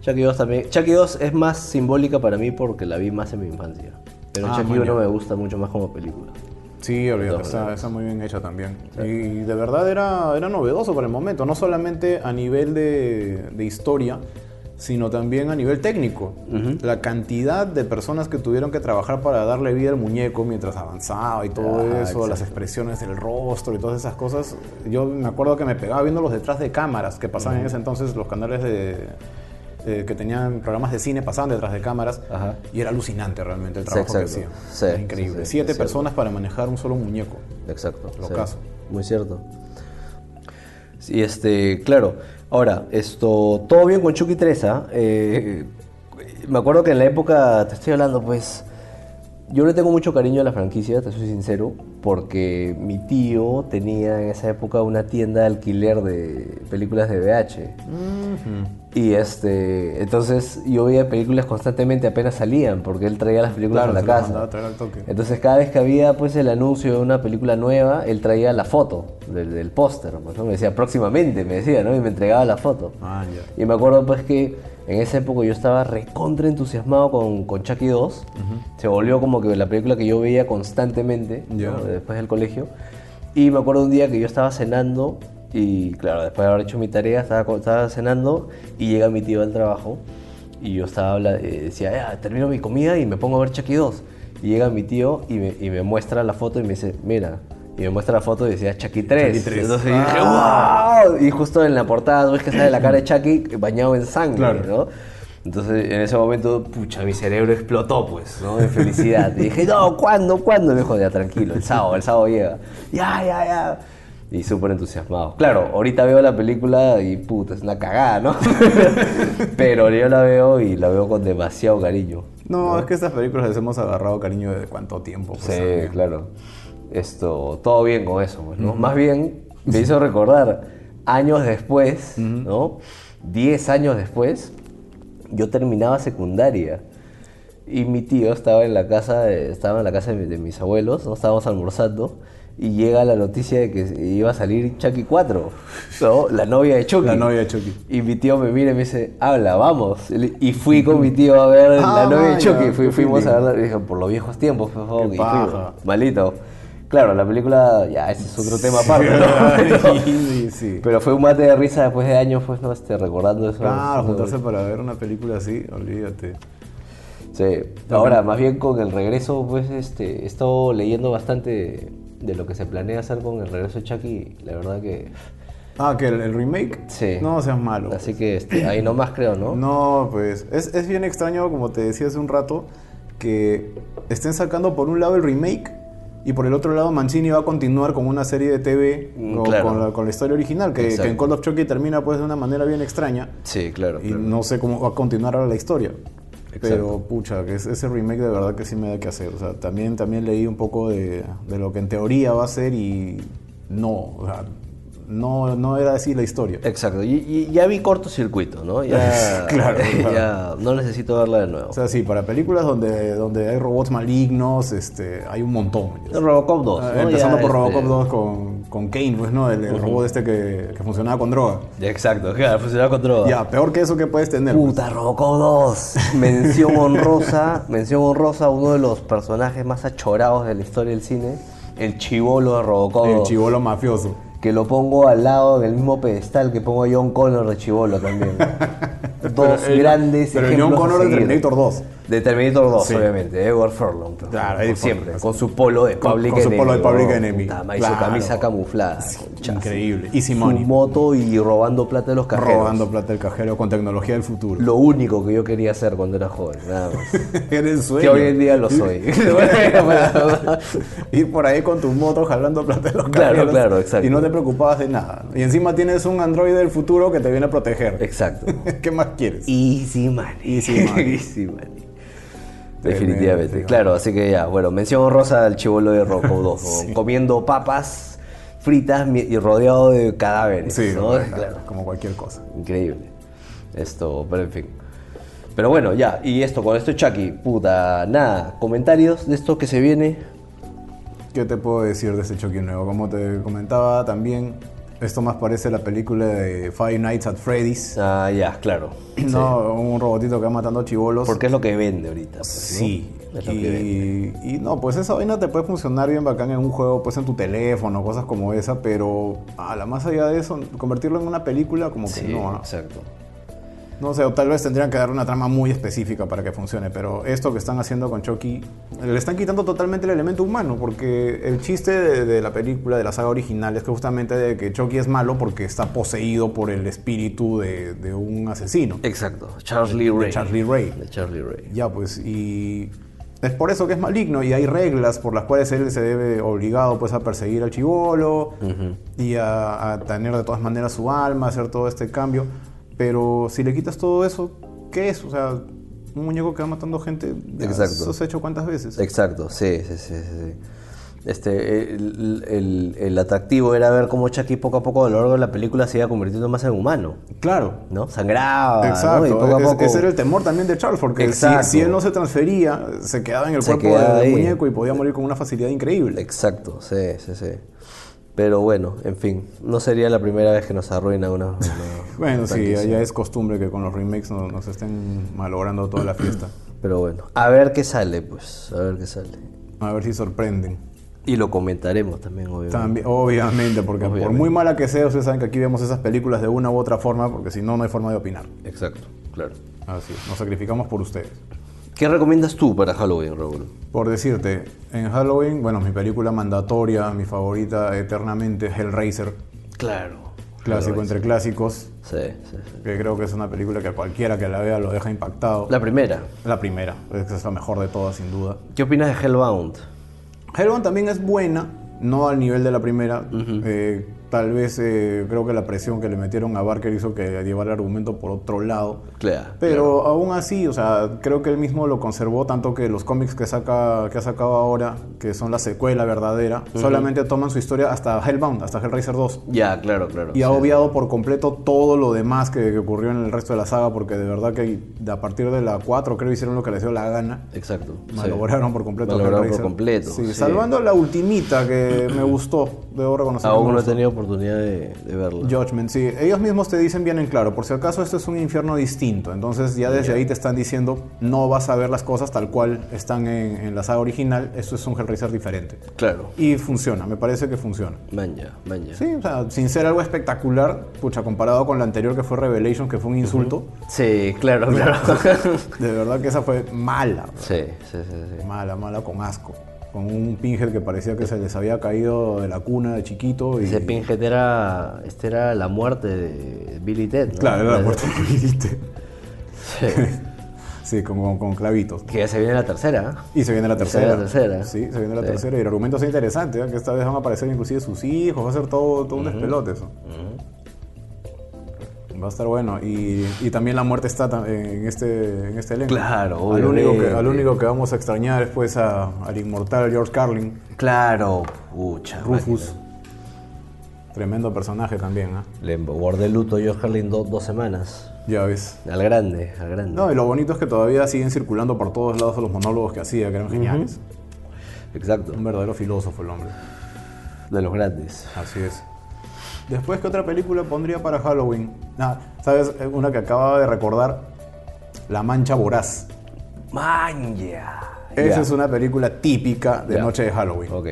[SPEAKER 3] Chucky 2 también. Chucky 2 es más simbólica para mí porque la vi más en mi infancia. Pero
[SPEAKER 2] Ah,
[SPEAKER 3] Chucky
[SPEAKER 2] man,
[SPEAKER 3] 1
[SPEAKER 2] ya.
[SPEAKER 3] me gusta mucho más como película.
[SPEAKER 2] Sí, olvídate, está muy bien hecha también. Y de verdad era, era novedoso para el momento, no solamente a nivel de, de historia, sino también a nivel técnico. La cantidad de personas que tuvieron que trabajar para darle vida al muñeco mientras avanzaba y todo
[SPEAKER 3] Ah,
[SPEAKER 2] eso, las expresiones del rostro y todas esas cosas. Yo me acuerdo que me pegaba viéndolos detrás de cámaras que pasaban en ese entonces los canales de... eh, que tenían programas de cine pasaban detrás de cámaras
[SPEAKER 3] Ajá.
[SPEAKER 2] y era alucinante realmente el
[SPEAKER 3] Sí,
[SPEAKER 2] trabajo que hacían.
[SPEAKER 3] Sí,
[SPEAKER 2] Era increíble.
[SPEAKER 3] sí,
[SPEAKER 2] Siete personas para manejar un solo muñeco.
[SPEAKER 3] Exacto.
[SPEAKER 2] Lo caso.
[SPEAKER 3] Muy cierto. Sí, este, claro. Ahora, esto, todo bien con Chucky 3, ¿ah? Eh, me acuerdo que en la época, te estoy hablando, pues, yo le tengo mucho cariño a la franquicia, te soy sincero, porque mi tío tenía en esa época una tienda de alquiler de películas de VH. Y este, entonces yo veía películas constantemente apenas salían, porque él traía las películas
[SPEAKER 2] Claro,
[SPEAKER 3] a la casa.
[SPEAKER 2] mandaba a traer al toque.
[SPEAKER 3] Entonces cada vez que había pues el anuncio de una película nueva, él traía la foto del, del póster, pues, ¿no? Me decía próximamente, me decía, ¿no? Y me entregaba la foto.
[SPEAKER 2] Ah.
[SPEAKER 3] Y me acuerdo pues que en esa época yo estaba recontra entusiasmado con, con Chucky 2. Se volvió como que la película que yo veía constantemente después del colegio. Y me acuerdo un día que yo estaba cenando y claro, después de haber hecho mi tarea, estaba, estaba cenando y llega mi tío al trabajo y yo estaba eh, decía, ya, termino mi comida y me pongo a ver Chucky 2. Y llega mi tío y me, y me muestra la foto y me dice, mira, y me muestra la foto y decía Chucky 3.
[SPEAKER 2] Chucky 3.
[SPEAKER 3] Entonces dije,
[SPEAKER 2] Ah.
[SPEAKER 3] ¡wow! Y justo en la portada ves que sale la cara de Chucky bañado en sangre,
[SPEAKER 2] Claro.
[SPEAKER 3] ¿no? Entonces en ese momento, pucha, mi cerebro explotó, pues, ¿no? De felicidad. Y dije, no, ¿cuándo? ¿Cuándo? Y me dijo, ya, tranquilo, el sábado, el sábado llega. Ya, ya, ya. Y súper entusiasmado. Claro, ahorita veo la película y puta, es una cagada, ¿no? Pero yo la veo y la veo con demasiado cariño.
[SPEAKER 2] No, es que estas películas les hemos agarrado cariño de cuánto tiempo. pues,
[SPEAKER 3] Sí,
[SPEAKER 2] también.
[SPEAKER 3] claro. Esto, todo bien con eso, pues, ¿no? Más bien, me hizo recordar, años después, ¿no? Diez años después, yo terminaba secundaria. Y mi tío estaba en la casa, de- estaba en la casa de, de mis abuelos, ¿no? Estábamos almorzando. y llega la noticia de que iba a salir Chucky 4, ¿no? La novia de Chucky.
[SPEAKER 2] La novia de Chucky.
[SPEAKER 3] Y mi tío me mira y me dice, habla, vamos. Y fui con mi tío a ver
[SPEAKER 2] Ah,
[SPEAKER 3] la novia de Chucky. Fui- fuimos a verla, dije, por los viejos tiempos, por favor. Y
[SPEAKER 2] paja.
[SPEAKER 3] Malito. Claro, la película, ya, ese es otro tema aparte, ¿no?
[SPEAKER 2] sí, sí.
[SPEAKER 3] Pero fue un mate de risa después de años, pues, ¿no? Este, recordando eso.
[SPEAKER 2] Claro, juntarse para ver una película así, olvídate.
[SPEAKER 3] Sí. Ahora, más bien con el regreso, pues, este, he estado leyendo bastante de lo que se planea hacer con el regreso de Chucky. La verdad que...
[SPEAKER 2] Ah, que el, el remake.
[SPEAKER 3] Sí.
[SPEAKER 2] No seas malo.
[SPEAKER 3] Así que este, ahí nomás creo, ¿no?
[SPEAKER 2] No, pues es, es bien extraño, como te decía hace un rato, que estén sacando por un lado el remake y por el otro lado Mancini va a continuar con una serie de TV
[SPEAKER 3] Mm,
[SPEAKER 2] o
[SPEAKER 3] claro.
[SPEAKER 2] con, la, con la historia original, que, que en Call of Chucky termina pues de una manera bien extraña
[SPEAKER 3] Sí, claro.
[SPEAKER 2] y
[SPEAKER 3] claro.
[SPEAKER 2] no sé cómo va a continuar ahora la historia.
[SPEAKER 3] Exacto.
[SPEAKER 2] Pero pucha, que es- ese remake de verdad que sí me da que hacer. O sea, también, también leí un poco de, de lo que en teoría va a ser y no, o sea, no, no era así la historia.
[SPEAKER 3] Exacto, y, y ya vi cortocircuito, ¿no? Ya,
[SPEAKER 2] Claro, claro.
[SPEAKER 3] ya no necesito verla de nuevo.
[SPEAKER 2] O sea, sí, para películas donde, donde hay robots malignos, este, hay un montón.
[SPEAKER 3] Robocop 2,
[SPEAKER 2] Ah,
[SPEAKER 3] ¿no?
[SPEAKER 2] Empezando
[SPEAKER 3] Ya,
[SPEAKER 2] por
[SPEAKER 3] este,
[SPEAKER 2] Robocop 2 con, con Kane, pues, ¿no? El, el robot este que, que funcionaba con droga.
[SPEAKER 3] Exacto, claro, funcionaba con droga.
[SPEAKER 2] Ya, peor que eso que puedes tener. pues.
[SPEAKER 3] Puta, Robocop 2. Mención honrosa, mención honrosa uno de los personajes más achorados de la historia del cine, el chivolo de Robocop
[SPEAKER 2] El
[SPEAKER 3] 2.
[SPEAKER 2] chivolo mafioso.
[SPEAKER 3] Que lo pongo al lado en el mismo pedestal que pongo a John Connor de chivolo también. Dos
[SPEAKER 2] Pero
[SPEAKER 3] grandes
[SPEAKER 2] pero
[SPEAKER 3] ejemplos
[SPEAKER 2] John Connor de. Terminator 2.
[SPEAKER 3] De Terminator 2,
[SPEAKER 2] Sí.
[SPEAKER 3] obviamente, Edward Furlong. pues,
[SPEAKER 2] Claro,
[SPEAKER 3] como siempre,
[SPEAKER 2] Furlong.
[SPEAKER 3] con su polo de
[SPEAKER 2] Con-
[SPEAKER 3] Public
[SPEAKER 2] con su
[SPEAKER 3] Enemy.
[SPEAKER 2] polo de Public
[SPEAKER 3] ¿no?
[SPEAKER 2] Enemy.
[SPEAKER 3] Puta y su
[SPEAKER 2] Claro.
[SPEAKER 3] camisa camuflada. conchazo.
[SPEAKER 2] Increíble. Y
[SPEAKER 3] Su
[SPEAKER 2] Simone.
[SPEAKER 3] moto y robando plata de los cajeros.
[SPEAKER 2] Robando plata del cajero con tecnología del futuro.
[SPEAKER 3] Lo único que yo quería hacer cuando era joven, nada más.
[SPEAKER 2] Eres sueño.
[SPEAKER 3] que hoy en día lo soy.
[SPEAKER 2] Ir por ahí con tu moto jalando plata de los
[SPEAKER 3] Claro,
[SPEAKER 2] cajeros
[SPEAKER 3] claro, exacto.
[SPEAKER 2] Y no te preocupabas de nada. Y encima tienes un androide del futuro que te viene a proteger.
[SPEAKER 3] Exacto.
[SPEAKER 2] ¿Qué más quieres?
[SPEAKER 3] Easy money.
[SPEAKER 2] Easy money.
[SPEAKER 3] Easy money. Definitivamente, claro, así que ya, bueno, mención honrosa al chivolo de Rocco 2, ¿no? comiendo papas fritas y rodeado de cadáveres,
[SPEAKER 2] Sí, Claro, como cualquier cosa.
[SPEAKER 3] increíble. Esto, pero en fin. Pero bueno, ya, y esto, con esto Chucky, puta, nada, comentarios de esto que se viene.
[SPEAKER 2] ¿Qué te puedo decir de este Chucky nuevo? Como te comentaba también, esto más parece la película de Five Nights at Freddy's.
[SPEAKER 3] Ah, ya, claro.
[SPEAKER 2] No, un robotito que va matando chivolos.
[SPEAKER 3] Porque es lo que vende ahorita. pues, ¿no?
[SPEAKER 2] Sí.
[SPEAKER 3] Es lo que vende.
[SPEAKER 2] Y, y no, pues esa vaina te puede funcionar bien bacán en un juego, pues en tu teléfono, cosas como esa, pero a la más allá de eso, convertirlo en una película como que
[SPEAKER 3] Sí,
[SPEAKER 2] no. ¿ah?
[SPEAKER 3] exacto.
[SPEAKER 2] No sé, o tal vez tendrían que dar una trama muy específica para que funcione, pero esto que están haciendo con Chucky, le están quitando totalmente el elemento humano, porque el chiste de, de la película, de la saga original, es que justamente de que Chucky es malo porque está poseído por el espíritu de, de un asesino.
[SPEAKER 3] Exacto, Charlie Ray.
[SPEAKER 2] De Charlie Ray.
[SPEAKER 3] De Charlie Ray.
[SPEAKER 2] Ya, pues, y es por eso que es maligno y hay reglas por las cuales él se debe obligado pues a perseguir al chivolo y a, a tener de todas maneras su alma, hacer todo este cambio. Pero si le quitas todo eso, ¿qué es? O sea, un muñeco que va matando gente. ya,
[SPEAKER 3] Exacto.
[SPEAKER 2] ¿Eso se ha hecho cuántas veces?
[SPEAKER 3] Exacto, sí, sí, sí, sí. Este, el, el- el atractivo era ver cómo Chucky poco a poco a lo largo de la película se iba convirtiendo más en humano,
[SPEAKER 2] Claro.
[SPEAKER 3] ¿no? Sangraba,
[SPEAKER 2] Exacto,
[SPEAKER 3] ¿no? Y poco a poco...
[SPEAKER 2] ese era el temor también de Charles, porque si, si él no se transfería, se quedaba en el
[SPEAKER 3] Se
[SPEAKER 2] cuerpo del
[SPEAKER 3] ahí.
[SPEAKER 2] muñeco y podía morir con una facilidad increíble.
[SPEAKER 3] Exacto, sí, sí, sí. Pero bueno, en fin, no sería la primera vez que nos arruina una... una
[SPEAKER 2] Bueno, sí, ya es costumbre que con los remakes nos, nos estén malogrando toda la fiesta.
[SPEAKER 3] Pero bueno, a ver qué sale, pues, a ver qué sale.
[SPEAKER 2] A ver si sorprenden.
[SPEAKER 3] Y lo comentaremos también, obviamente.
[SPEAKER 2] También, obviamente, porque por muy mala que sea, ustedes saben que aquí vemos esas películas de una u otra forma, porque si no, no hay forma de opinar.
[SPEAKER 3] Exacto, claro.
[SPEAKER 2] Así, nos sacrificamos por ustedes.
[SPEAKER 3] ¿Qué recomiendas tú para Halloween, Raúl?
[SPEAKER 2] Por decirte, en Halloween, bueno, mi película mandatoria, mi favorita eternamente, Hellraiser,
[SPEAKER 3] Claro.
[SPEAKER 2] clásico entre clásicos,
[SPEAKER 3] Sí, sí, sí.
[SPEAKER 2] que creo que es una película que a cualquiera que la vea lo deja impactado.
[SPEAKER 3] La primera.
[SPEAKER 2] La primera, es es la mejor de todas, sin duda.
[SPEAKER 3] ¿Qué opinas de Hellbound?
[SPEAKER 2] Hellbound también es buena, no al nivel de la primera. Eh, Tal vez eh, creo que la presión que le metieron a Barker hizo que llevara el argumento por otro lado.
[SPEAKER 3] Claro.
[SPEAKER 2] Pero aún así, o sea, creo que él mismo lo conservó tanto que los cómics que saca que ha sacado ahora, que son la secuela verdadera, solamente toman su historia hasta Hellbound, hasta Hellraiser 2.
[SPEAKER 3] Ya, claro, claro.
[SPEAKER 2] Y ha
[SPEAKER 3] sí.
[SPEAKER 2] obviado por completo todo lo demás que, que ocurrió en el resto de la saga, porque de verdad que a partir de la 4 creo hicieron lo que les dio la gana.
[SPEAKER 3] Exacto. sí.
[SPEAKER 2] Malograron por completo.
[SPEAKER 3] Malograron por completo,
[SPEAKER 2] Sí, salvando la ultimita que me gustó, debo reconocer. que
[SPEAKER 3] Aún no he tenido oportunidad de, de verla.
[SPEAKER 2] Judgment, sí. Ellos mismos te dicen bien en claro, por si acaso esto es un infierno distinto. Entonces ya desde ahí te están diciendo, no vas a ver las cosas tal cual están en, en la saga original, esto es un Hellraiser diferente.
[SPEAKER 3] Claro.
[SPEAKER 2] Y funciona, me parece que funciona.
[SPEAKER 3] Manja, manja.
[SPEAKER 2] Sí, o sea, sin ser algo espectacular, pucha, comparado con la anterior que fue Revelation, que fue un insulto,
[SPEAKER 3] Sí, claro, claro.
[SPEAKER 2] de verdad que esa fue mala,
[SPEAKER 3] sí, sí, sí, sí.
[SPEAKER 2] mala, mala con asco. Con un Pinhead que parecía que se les había caído de la cuna de chiquito. Y...
[SPEAKER 3] Ese Pinhead era, este era la muerte de Billy Ted, ¿no?
[SPEAKER 2] Claro, era la muerte que dijiste.
[SPEAKER 3] Sí.
[SPEAKER 2] Sí, con, con- con clavitos.
[SPEAKER 3] Que ya se viene la tercera.
[SPEAKER 2] Y se viene la
[SPEAKER 3] Se
[SPEAKER 2] tercera.
[SPEAKER 3] viene la tercera.
[SPEAKER 2] Sí, se viene la
[SPEAKER 3] Sí.
[SPEAKER 2] tercera. Y el argumento es interesante, ¿eh? que esta vez van a aparecer inclusive sus hijos, va a ser todo, todo un despelote eso. Va a estar bueno. Y, y también la muerte está en este, en este elenco.
[SPEAKER 3] Claro,
[SPEAKER 2] al único, que, al
[SPEAKER 3] obviamente.
[SPEAKER 2] único que vamos a extrañar es pues a- al inmortal George Carlin,
[SPEAKER 3] Claro, pucha.
[SPEAKER 2] Rufus. Tremendo personaje también, ¿ah?
[SPEAKER 3] Le guardé luto yo Harlin do- dos semanas.
[SPEAKER 2] Ya ves.
[SPEAKER 3] Al grande, al grande.
[SPEAKER 2] No, y lo bonito es que todavía siguen circulando por todos lados los monólogos que hacía, que eran geniales.
[SPEAKER 3] Exacto.
[SPEAKER 2] Un verdadero filósofo el hombre.
[SPEAKER 3] De los grandes.
[SPEAKER 2] Así es. Después, ¿qué otra película pondría para Halloween? Ah, ¿Sabes? Una que acababa de recordar. La Mancha Voraz.
[SPEAKER 3] Manja.
[SPEAKER 2] Esa es una película típica de. Noche de Halloween.
[SPEAKER 3] Ok.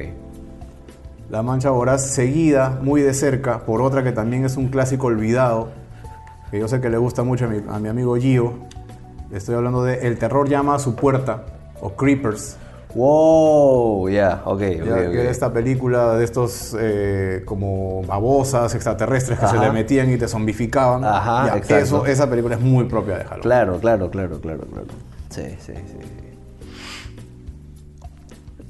[SPEAKER 2] La Mancha Voraz seguida muy de cerca por otra que también es un clásico olvidado, que yo sé que le gusta mucho a mi, a mi amigo Gio. Estoy hablando de El terror llama a su puerta, o Creepers.
[SPEAKER 3] Wow, ya, ok, ok,
[SPEAKER 2] Ya,
[SPEAKER 3] ok.
[SPEAKER 2] que era esta película de estos eh, como babosas extraterrestres que se
[SPEAKER 3] Ajá.
[SPEAKER 2] le metían y te zombificaban.
[SPEAKER 3] Ajá,
[SPEAKER 2] Ya, eso, esa película es muy propia de Halloween.
[SPEAKER 3] Claro, claro, claro, claro, claro. Sí, sí, sí.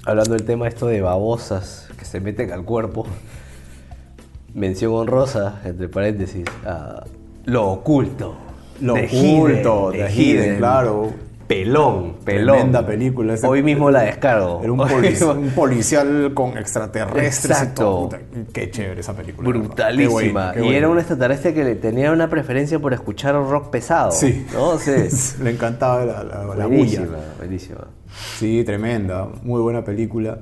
[SPEAKER 3] Hablando del tema esto de babosas que se meten al cuerpo, mención honrosa, entre paréntesis, a lo oculto.
[SPEAKER 2] Lo
[SPEAKER 3] The
[SPEAKER 2] oculto,
[SPEAKER 3] Hidden,
[SPEAKER 2] The Hidden, claro.
[SPEAKER 3] Pelón, pelón.
[SPEAKER 2] Tremenda película. ese-
[SPEAKER 3] Hoy mismo la descargo.
[SPEAKER 2] Era un, policial con extraterrestres. y
[SPEAKER 3] Exacto.
[SPEAKER 2] todo. Puta, Qué chévere esa película. Qué
[SPEAKER 3] Brutalísima. y era un extraterrestre que le tenía una preferencia por escuchar rock pesado.
[SPEAKER 2] Sí.
[SPEAKER 3] ¿no? Sí.
[SPEAKER 2] Le encantaba la, la, la bulla.
[SPEAKER 3] buenísima.
[SPEAKER 2] Sí, tremenda. Muy buena película.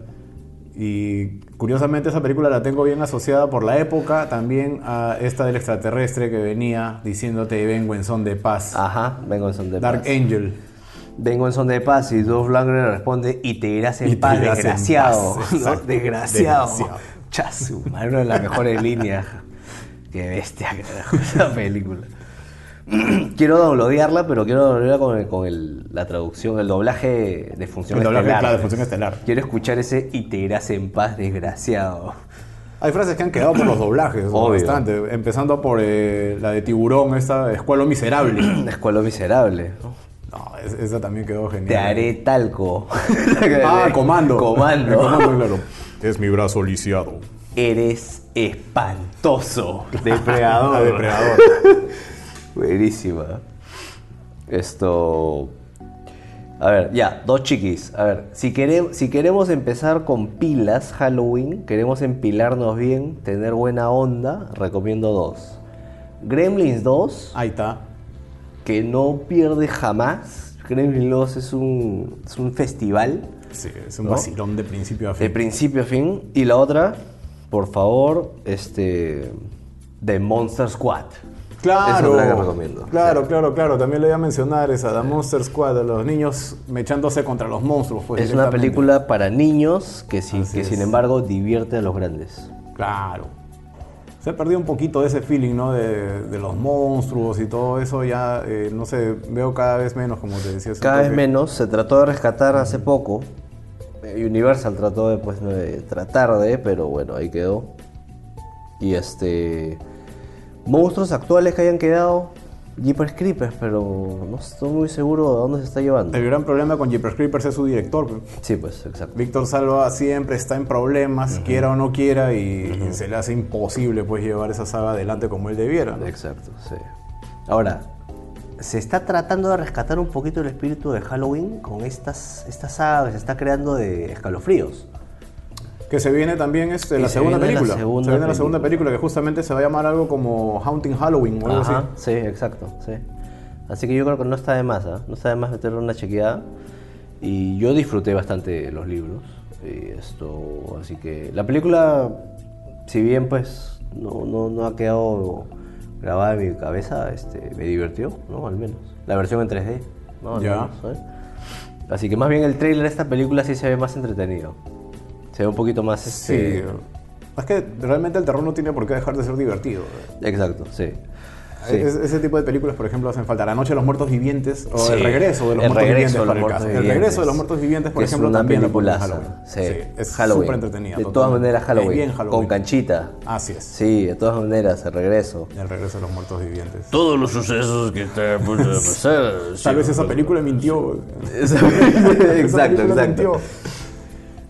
[SPEAKER 2] Y curiosamente esa película la tengo bien asociada por la época también a esta del extraterrestre que venía diciéndote vengo en son de paz.
[SPEAKER 3] Ajá, vengo en son de
[SPEAKER 2] Dark
[SPEAKER 3] paz.
[SPEAKER 2] Angel.
[SPEAKER 3] Vengo en son de paz y Dolph Lundgren responde y te irás en paz,
[SPEAKER 2] irás en
[SPEAKER 3] desgraciado.
[SPEAKER 2] paz,
[SPEAKER 3] ¿no? Desgraciado.
[SPEAKER 2] Desgraciado.
[SPEAKER 3] Chasu, una de las mejores líneas. Qué bestia, carajo, esa película. quiero downloadearla, pero quiero downloadearla con, el- con el- la traducción, el doblaje de función
[SPEAKER 2] El doblaje,
[SPEAKER 3] estelar.
[SPEAKER 2] claro, de función estelar.
[SPEAKER 3] Quiero escuchar ese y te irás en paz, desgraciado.
[SPEAKER 2] Hay frases que han quedado por los doblajes,
[SPEAKER 3] Obvio.
[SPEAKER 2] bastante. Empezando por eh, la de Tiburón, esta Escuelo Miserable.
[SPEAKER 3] Escuelo miserable. ¿no?
[SPEAKER 2] No, es- esa también quedó genial.
[SPEAKER 3] Te haré talco.
[SPEAKER 2] Ah, comando.
[SPEAKER 3] Comando.
[SPEAKER 2] comando, claro. Es mi brazo lisiado.
[SPEAKER 3] Eres espantoso. Depredador.
[SPEAKER 2] Ah, depredador.
[SPEAKER 3] Buenísima. Esto. A ver, ya, dos chiquis. A ver, si, queremos, si queremos empezar con pilas Halloween, queremos empilarnos bien, tener buena onda, recomiendo dos. Gremlins 2,
[SPEAKER 2] Ahí está.
[SPEAKER 3] Que no pierde jamás. Gremlins 2 es un, es un festival.
[SPEAKER 2] Sí, es un
[SPEAKER 3] ¿No?
[SPEAKER 2] vacilón de principio a
[SPEAKER 3] De
[SPEAKER 2] fin.
[SPEAKER 3] principio a fin. Y la otra, por favor, este. The Monster Squad.
[SPEAKER 2] Claro.
[SPEAKER 3] Es que recomiendo.
[SPEAKER 2] Claro, claro, claro. También le voy a mencionar esa, The Monster Squad, de los niños mechándose contra los monstruos. Pues,
[SPEAKER 3] es una película para niños que, sin,
[SPEAKER 2] Así
[SPEAKER 3] que
[SPEAKER 2] es.
[SPEAKER 3] sin embargo divierte a los grandes.
[SPEAKER 2] Claro. Se ha perdido un poquito de ese feeling, ¿no? De, de los monstruos y todo eso. Ya, eh, no sé, veo cada vez menos, como te decía.
[SPEAKER 3] Cada vez menos. Se trató de rescatar hace poco. Eh, Universal trató de, pues, de tratar de, pero bueno, ahí quedó. Y este. Monstruos actuales que hayan quedado. Jeepers Creepers, pero no estoy muy seguro de dónde se está llevando.
[SPEAKER 2] El gran problema con Jeepers Creepers es su director. pues.
[SPEAKER 3] Sí, pues, exacto.
[SPEAKER 2] Víctor Salva siempre está en problemas, quiera o no quiera, y se le hace imposible pues llevar esa saga adelante como él debiera. ¿no?
[SPEAKER 3] Exacto, sí. Ahora, se está tratando de rescatar un poquito el espíritu de Halloween con estas, esta saga que se está creando de escalofríos.
[SPEAKER 2] Que se viene también este, la
[SPEAKER 3] se
[SPEAKER 2] segunda
[SPEAKER 3] viene la
[SPEAKER 2] película.
[SPEAKER 3] segunda
[SPEAKER 2] se viene la
[SPEAKER 3] película.
[SPEAKER 2] segunda película que justamente se va a llamar algo como Haunting Halloween o algo
[SPEAKER 3] Ajá,
[SPEAKER 2] así.
[SPEAKER 3] sí, exacto, sí. Así que yo creo que no está de más, ¿ah? No está de más meterle una chequeada. Y yo disfruté bastante los libros. Y esto, así que la película, si bien pues no, no, no ha quedado grabada en mi cabeza, este, me divirtió, ¿no? Al menos. La versión en 3D, ¿no? Al
[SPEAKER 2] Ya.
[SPEAKER 3] menos, ¿eh? Así que más bien el trailer de esta película sí se ve más entretenido. Se ve un poquito más...
[SPEAKER 2] Sí.
[SPEAKER 3] Este...
[SPEAKER 2] Es que realmente el terror no tiene por qué dejar de ser divertido.
[SPEAKER 3] Exacto, sí. Sí.
[SPEAKER 2] Es- ese tipo de películas, por ejemplo, hacen falta La Noche de los Muertos Vivientes o
[SPEAKER 3] Sí,
[SPEAKER 2] El Regreso de los
[SPEAKER 3] El
[SPEAKER 2] Muertos
[SPEAKER 3] Regreso
[SPEAKER 2] Vivientes.
[SPEAKER 3] de los Muertos
[SPEAKER 2] caso. El
[SPEAKER 3] Vivientes.
[SPEAKER 2] Regreso de los Muertos Vivientes, por
[SPEAKER 3] es
[SPEAKER 2] ejemplo,
[SPEAKER 3] una
[SPEAKER 2] también lo ponen. Halloween.
[SPEAKER 3] Sí,
[SPEAKER 2] es
[SPEAKER 3] Halloween.
[SPEAKER 2] súper entretenida.
[SPEAKER 3] De todas maneras, Halloween.
[SPEAKER 2] Es bien Halloween.
[SPEAKER 3] Con canchita.
[SPEAKER 2] Así es.
[SPEAKER 3] Sí, de todas maneras, el regreso.
[SPEAKER 2] El Regreso de los Muertos Vivientes.
[SPEAKER 4] Todos los sucesos que están a punto de pasar.
[SPEAKER 2] Tal vez esa película mintió.
[SPEAKER 3] exacto,
[SPEAKER 2] película
[SPEAKER 3] exacto.
[SPEAKER 2] mintió.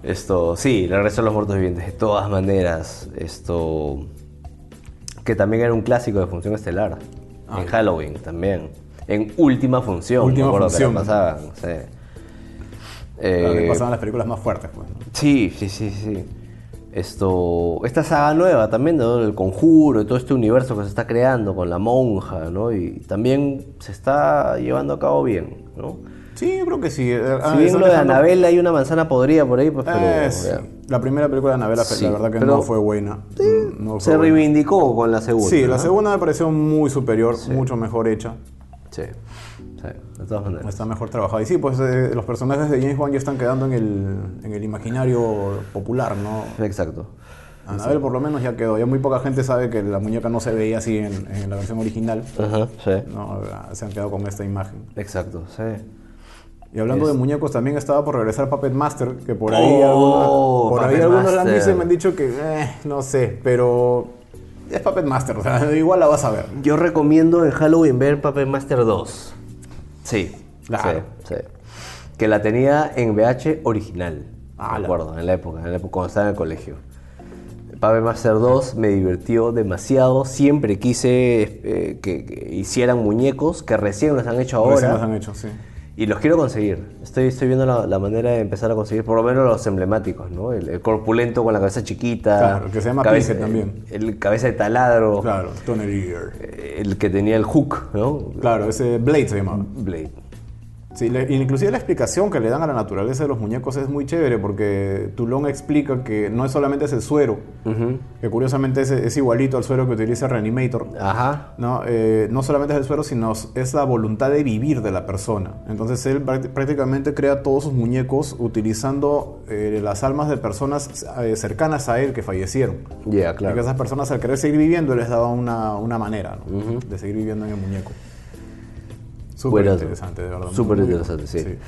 [SPEAKER 3] Esto, sí, el regreso de los muertos vivientes. De todas maneras, esto. Que también era un clásico de función estelar. en Halloween también. En última función.
[SPEAKER 2] Ah. Última
[SPEAKER 3] me
[SPEAKER 2] función.
[SPEAKER 3] Que la pasaban. Sí. Eh,
[SPEAKER 2] pasaban las películas más fuertes. Pues, ¿no?
[SPEAKER 3] Sí, sí, sí, sí. Esto, esta saga nueva también, ¿no? El conjuro y todo este universo que se está creando con la monja, ¿no? Y también se está llevando a cabo bien, ¿no?
[SPEAKER 2] Sí, yo creo que sí. Eh, ah,
[SPEAKER 3] si bien lo de Anabel hay una manzana podrida por ahí, pues, pero
[SPEAKER 2] Eh, sí. La primera película de Anabela,
[SPEAKER 3] Sí,
[SPEAKER 2] la verdad que
[SPEAKER 3] pero-
[SPEAKER 2] no fue buena. No
[SPEAKER 3] se
[SPEAKER 2] buena.
[SPEAKER 3] reivindicó con la segunda.
[SPEAKER 2] Sí, la segunda me pareció muy superior, mucho mejor hecha.
[SPEAKER 3] Sí, sí, de todas maneras.
[SPEAKER 2] Está mejor trabajada. Y sí, pues eh, los personajes de James Wan ya están quedando en el, en el imaginario popular, ¿no?
[SPEAKER 3] Exacto.
[SPEAKER 2] Anabel por lo menos ya quedó. Ya muy poca gente sabe que la muñeca no se veía así en, en la versión original.
[SPEAKER 3] Ajá, sí.
[SPEAKER 2] No, se han quedado con esta imagen.
[SPEAKER 3] Exacto, sí.
[SPEAKER 2] Y hablando de muñecos, también estaba por regresar Puppet Master, que por ahí
[SPEAKER 3] Oh,
[SPEAKER 2] algunos, por ahí
[SPEAKER 3] Puppet
[SPEAKER 2] algunos la han
[SPEAKER 3] Master.
[SPEAKER 2] visto y me han dicho que, eh, no sé, pero es Puppet Master, o sea, igual la vas a ver.
[SPEAKER 3] Yo recomiendo en Halloween ver Puppet Master 2. Sí,
[SPEAKER 2] Claro.
[SPEAKER 3] sí, sí. Que la tenía en VH original.
[SPEAKER 2] Ah,
[SPEAKER 3] me
[SPEAKER 2] la-
[SPEAKER 3] acuerdo, en la época, en la época cuando estaba en el colegio. Puppet Master 2 me divirtió demasiado. Siempre quise eh, que, que hicieran muñecos que recién los han hecho
[SPEAKER 2] Recién
[SPEAKER 3] ahora.
[SPEAKER 2] las han hecho, sí.
[SPEAKER 3] Y los quiero conseguir. Estoy, estoy viendo la, la manera de empezar a conseguir por lo menos los emblemáticos, ¿no? El, el corpulento con la cabeza chiquita.
[SPEAKER 2] Claro, que se llama
[SPEAKER 3] cabeza,
[SPEAKER 2] también.
[SPEAKER 3] El, el cabeza de taladro.
[SPEAKER 2] Claro, Tony Ear.
[SPEAKER 3] eh, El que tenía el hook, ¿no?
[SPEAKER 2] Claro, ese Blade se llamaba.
[SPEAKER 3] Blade.
[SPEAKER 2] Sí, le- inclusive la explicación que le dan a la naturaleza de los muñecos es muy chévere porque Toulon explica que no es solamente ese suero, que curiosamente es, es igualito al suero que utiliza Reanimator.
[SPEAKER 3] Ajá.
[SPEAKER 2] No, Eh, no solamente es el suero, sino es la voluntad de vivir de la persona. Entonces él práct- prácticamente crea todos sus muñecos utilizando eh, las almas de personas eh, cercanas a él que fallecieron.
[SPEAKER 3] Ya,
[SPEAKER 2] Y que
[SPEAKER 3] claro.
[SPEAKER 2] esas personas al querer seguir viviendo les daba una, una manera ¿no? de seguir viviendo en el muñeco. Súper interesante, de verdad.
[SPEAKER 3] Súper interesante, sí.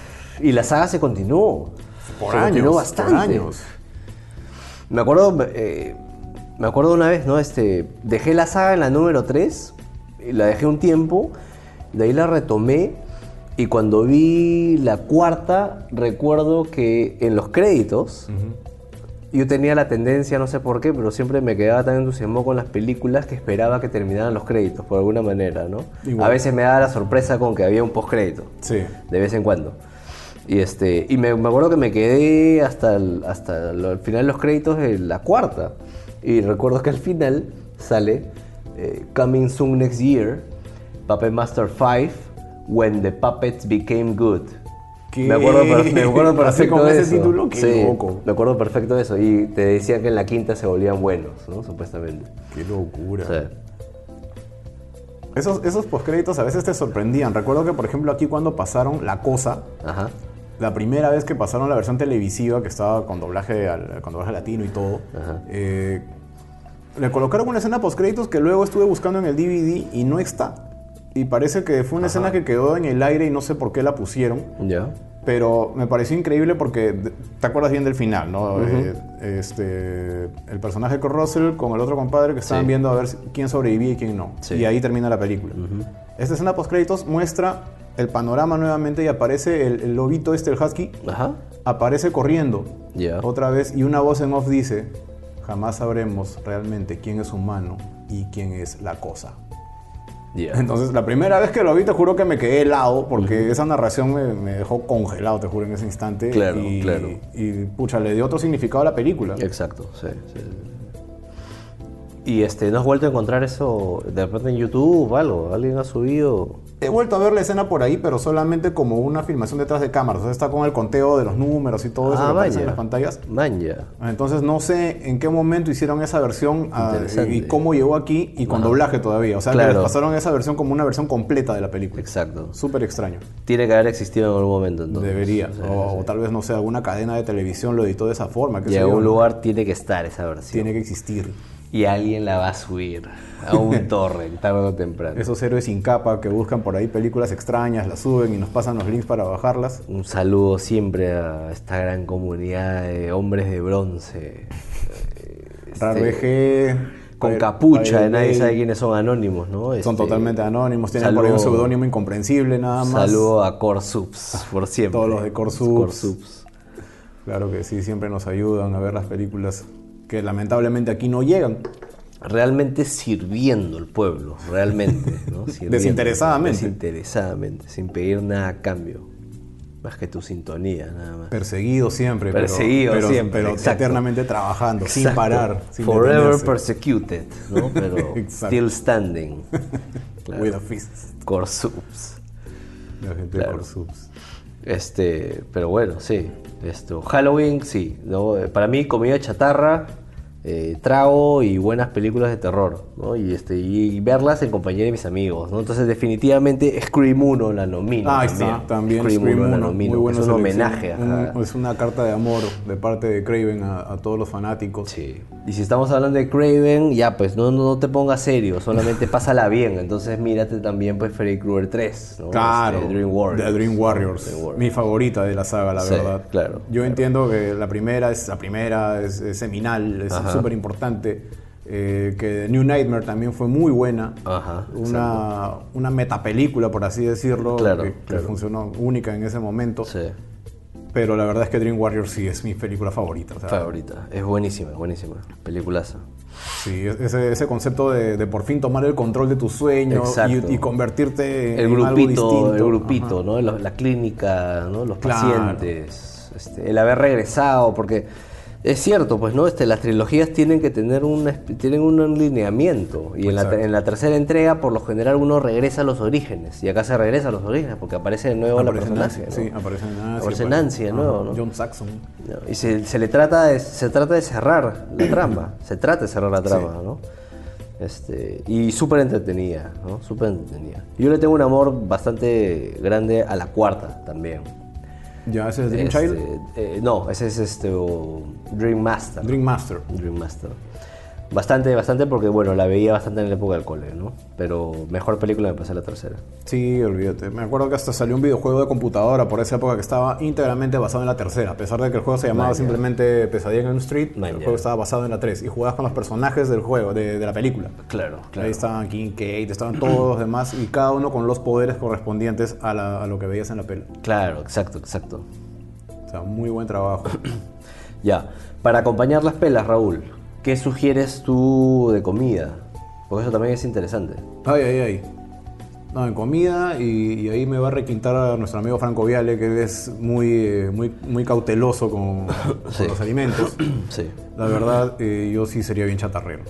[SPEAKER 3] Y la saga se continuó.
[SPEAKER 2] Por
[SPEAKER 3] se
[SPEAKER 2] años,
[SPEAKER 3] continuó bastante.
[SPEAKER 2] por años.
[SPEAKER 3] Me acuerdo, eh, me acuerdo una vez, ¿no? Este, dejé la saga en la número 3, y la dejé un tiempo, de ahí la retomé y cuando vi la cuarta, recuerdo que en los créditos, yo tenía la tendencia, no sé por qué, pero siempre me quedaba tan entusiasmado con las películas que esperaba que terminaran los créditos, por alguna manera, ¿no?
[SPEAKER 2] Igual.
[SPEAKER 3] A veces me daba la sorpresa con que había un postcrédito
[SPEAKER 2] Sí.
[SPEAKER 3] de vez en cuando. Y este y me, me acuerdo que me quedé hasta el, hasta el final de los créditos de la cuarta. Y recuerdo que al final sale eh, Coming Soon Next Year, Puppet Master 5, When the Puppets Became Good.
[SPEAKER 2] ¿Qué?
[SPEAKER 3] Me acuerdo, me acuerdo perfecto
[SPEAKER 2] con
[SPEAKER 3] de
[SPEAKER 2] ese
[SPEAKER 3] eso.
[SPEAKER 2] título, qué
[SPEAKER 3] Sí,
[SPEAKER 2] loco.
[SPEAKER 3] Me acuerdo perfecto de eso. Y te decían que en la quinta se volvían buenos, ¿no? Supuestamente.
[SPEAKER 2] Qué locura.
[SPEAKER 3] Sí.
[SPEAKER 2] Esos, esos postcréditos a veces te sorprendían. Recuerdo que, por ejemplo, aquí cuando pasaron La Cosa,
[SPEAKER 3] Ajá.
[SPEAKER 2] la primera vez que pasaron la versión televisiva, que estaba con doblaje, al, con doblaje latino y todo,
[SPEAKER 3] Ajá.
[SPEAKER 2] eh, le colocaron una escena postcréditos que luego estuve buscando en el DVD y no está. Y parece que fue una escena que quedó en el aire y no sé por qué la pusieron.
[SPEAKER 3] Ya.
[SPEAKER 2] Pero me pareció increíble porque te acuerdas bien del final, ¿no? Eh, este, el personaje con Russell con el otro compadre que estaban
[SPEAKER 3] Sí.
[SPEAKER 2] viendo a ver quién sobrevivía y quién no.
[SPEAKER 3] Sí.
[SPEAKER 2] Y ahí termina la película. Esta escena post créditos muestra el panorama nuevamente y aparece el, el lobito este, el husky,
[SPEAKER 3] Ajá.
[SPEAKER 2] aparece corriendo otra vez y una voz en off dice, jamás sabremos realmente quién es humano y quién es la cosa. Entonces, la primera vez que lo vi, te juro que me quedé helado, porque esa narración me, me dejó congelado, te juro, en ese instante.
[SPEAKER 3] Claro,
[SPEAKER 2] y,
[SPEAKER 3] claro.
[SPEAKER 2] Y, pucha, le dio otro significado a la película.
[SPEAKER 3] Exacto, sí, sí. Y este, ¿no has vuelto a encontrar eso de repente en YouTube o algo? ¿Alguien ha subido?
[SPEAKER 2] He vuelto a ver la escena por ahí, pero solamente como una filmación detrás de cámaras. O sea, está con el conteo de los números y todo eso
[SPEAKER 3] Ah,
[SPEAKER 2] que aparece en las pantallas.
[SPEAKER 3] Manja.
[SPEAKER 2] Entonces, no sé en qué momento hicieron esa versión ah, y cómo llegó aquí y con doblaje todavía. O sea, que
[SPEAKER 3] Claro.
[SPEAKER 2] les pasaron esa versión como una versión completa de la película.
[SPEAKER 3] Exacto.
[SPEAKER 2] Súper extraño.
[SPEAKER 3] Tiene que haber existido en algún momento entonces.
[SPEAKER 2] Debería.
[SPEAKER 3] Sí,
[SPEAKER 2] o,
[SPEAKER 3] sí.
[SPEAKER 2] o tal vez, no sé, alguna cadena de televisión lo editó de esa forma. qué
[SPEAKER 3] Y en algún lugar tiene que estar esa versión.
[SPEAKER 2] Tiene que existir.
[SPEAKER 3] Y alguien la va a subir a un torrent, tarde o temprano.
[SPEAKER 2] Esos héroes sin capa que buscan por ahí películas extrañas, las suben y nos pasan los links para bajarlas.
[SPEAKER 3] Un saludo siempre a esta gran comunidad de hombres de bronce. Este, con capucha, nadie sabe quiénes son anónimos, ¿no?
[SPEAKER 2] Son
[SPEAKER 3] Este,
[SPEAKER 2] totalmente anónimos, tienen por ahí un seudónimo incomprensible nada más.
[SPEAKER 3] Saludo a Corsubs, por siempre.
[SPEAKER 2] Todos los de Corsubs.
[SPEAKER 3] Corsubs.
[SPEAKER 2] Claro que sí, siempre nos ayudan a ver las películas que lamentablemente aquí no llegan.
[SPEAKER 3] Realmente sirviendo al pueblo, realmente. ¿no? Sirviendo,
[SPEAKER 2] Desinteresadamente.
[SPEAKER 3] Desinteresadamente, sin pedir nada a cambio. Más que tu sintonía, nada más.
[SPEAKER 2] Perseguido siempre.
[SPEAKER 3] Perseguido
[SPEAKER 2] pero,
[SPEAKER 3] siempre,
[SPEAKER 2] Pero eternamente trabajando, sin
[SPEAKER 3] Exacto.
[SPEAKER 2] parar. Sin
[SPEAKER 3] Forever
[SPEAKER 2] detenerse.
[SPEAKER 3] persecuted, ¿no? Pero still standing. Claro.
[SPEAKER 2] With a fist.
[SPEAKER 3] Corsubs.
[SPEAKER 2] La gente
[SPEAKER 3] Claro.
[SPEAKER 2] de Corsubs.
[SPEAKER 3] Este, pero bueno, sí. Esto, Halloween, sí. ¿no? Eh, Para mí, comida chatarra, eh, trago y buenas películas de terror, ¿no? Y, este, y, verlas en compañía de mis amigos, ¿no? Entonces, definitivamente, Scream 1 la nomino.
[SPEAKER 2] Ah,
[SPEAKER 3] también.
[SPEAKER 2] está, también
[SPEAKER 3] Scream,
[SPEAKER 2] Scream
[SPEAKER 3] 1 la
[SPEAKER 2] 1,
[SPEAKER 3] nomino.
[SPEAKER 2] muy
[SPEAKER 3] es un homenaje.
[SPEAKER 2] Un- es una carta de amor de parte de Craven a, a todos los fanáticos.
[SPEAKER 3] Sí. Y si estamos hablando de Craven, ya pues no, no te pongas serio, solamente pásala bien. Entonces mírate también pues Freddy Krueger 3, ¿no?
[SPEAKER 2] Claro,
[SPEAKER 3] Este, Dream Warriors.
[SPEAKER 2] The Dream Warriors,
[SPEAKER 3] Dream Warriors.
[SPEAKER 2] mi favorita de la saga, la
[SPEAKER 3] Sí,
[SPEAKER 2] verdad.
[SPEAKER 3] claro,
[SPEAKER 2] Yo entiendo que la primera es la primera, es, es seminal, es súper importante. Eh, que New Nightmare también fue muy buena.
[SPEAKER 3] Ajá,
[SPEAKER 2] Una, una metapelícula, por así decirlo,
[SPEAKER 3] Claro,
[SPEAKER 2] que, que
[SPEAKER 3] claro.
[SPEAKER 2] funcionó única en ese momento.
[SPEAKER 3] Sí,
[SPEAKER 2] Pero la verdad es que Dream Warriors sí es mi película favorita. o sea,
[SPEAKER 3] favorita. Es buenísima, buenísima. Peliculaza.
[SPEAKER 2] Sí, ese, ese concepto de, de por fin tomar el control de tus sueños y, y convertirte
[SPEAKER 3] El
[SPEAKER 2] en algo
[SPEAKER 3] grupito,
[SPEAKER 2] distinto.
[SPEAKER 3] el grupito,
[SPEAKER 2] Ajá.
[SPEAKER 3] ¿no? La clínica, ¿no? Los
[SPEAKER 2] Claro.
[SPEAKER 3] pacientes. este, el haber regresado, porque es cierto, pues, ¿no? Este, las trilogías tienen que tener un, tienen un lineamiento. Y en la, en la tercera entrega, por lo general, uno regresa a los orígenes. Y acá se regresa a los orígenes, porque aparece de nuevo
[SPEAKER 2] Aparece
[SPEAKER 3] la
[SPEAKER 2] Nancy,
[SPEAKER 3] personaje. ¿no?
[SPEAKER 2] Sí, aparece Nancy.
[SPEAKER 3] Aparece Nancy de nuevo, ¿no?
[SPEAKER 2] John Saxon.
[SPEAKER 3] Y se, se le trata de, se trata de cerrar la trama. Se trata de cerrar la trama, ¿no? Este, y súper entretenida, ¿no? Súper entretenida. Yo le tengo un amor bastante grande a la cuarta también.
[SPEAKER 2] Ya, ese es Dream
[SPEAKER 3] Este,
[SPEAKER 2] Child.
[SPEAKER 3] eh, no, ese es este o Dream Master.
[SPEAKER 2] Dream Master.
[SPEAKER 3] Dream Master. Bastante, bastante porque bueno, la veía bastante en la época del cole, ¿no? Pero mejor película me parece la tercera.
[SPEAKER 2] Sí, olvídate. Me acuerdo que hasta salió un videojuego de computadora por esa época que estaba íntegramente basado en la tercera. A pesar de que el juego se llamaba simplemente Pesadilla en Elm Street, el juego estaba basado en la 3. Y jugabas con los personajes del juego, de, de la película.
[SPEAKER 3] Claro,
[SPEAKER 2] Ahí estaban King, Kate, estaban todos los demás y cada uno con los poderes correspondientes a, la- a lo que veías en la peli.
[SPEAKER 3] Claro, exacto, exacto.
[SPEAKER 2] O sea, muy buen trabajo.
[SPEAKER 3] Ya, para acompañar las pelas, Raúl, ¿qué sugieres tú de comida? Porque eso también es interesante.
[SPEAKER 2] Ay, ay, ay. No, en comida y, y ahí me va a requintar a nuestro amigo Franco Viale, que es muy, eh, muy, muy cauteloso con, los alimentos.
[SPEAKER 3] Sí.
[SPEAKER 2] La verdad, eh, yo sí sería bien chatarrero.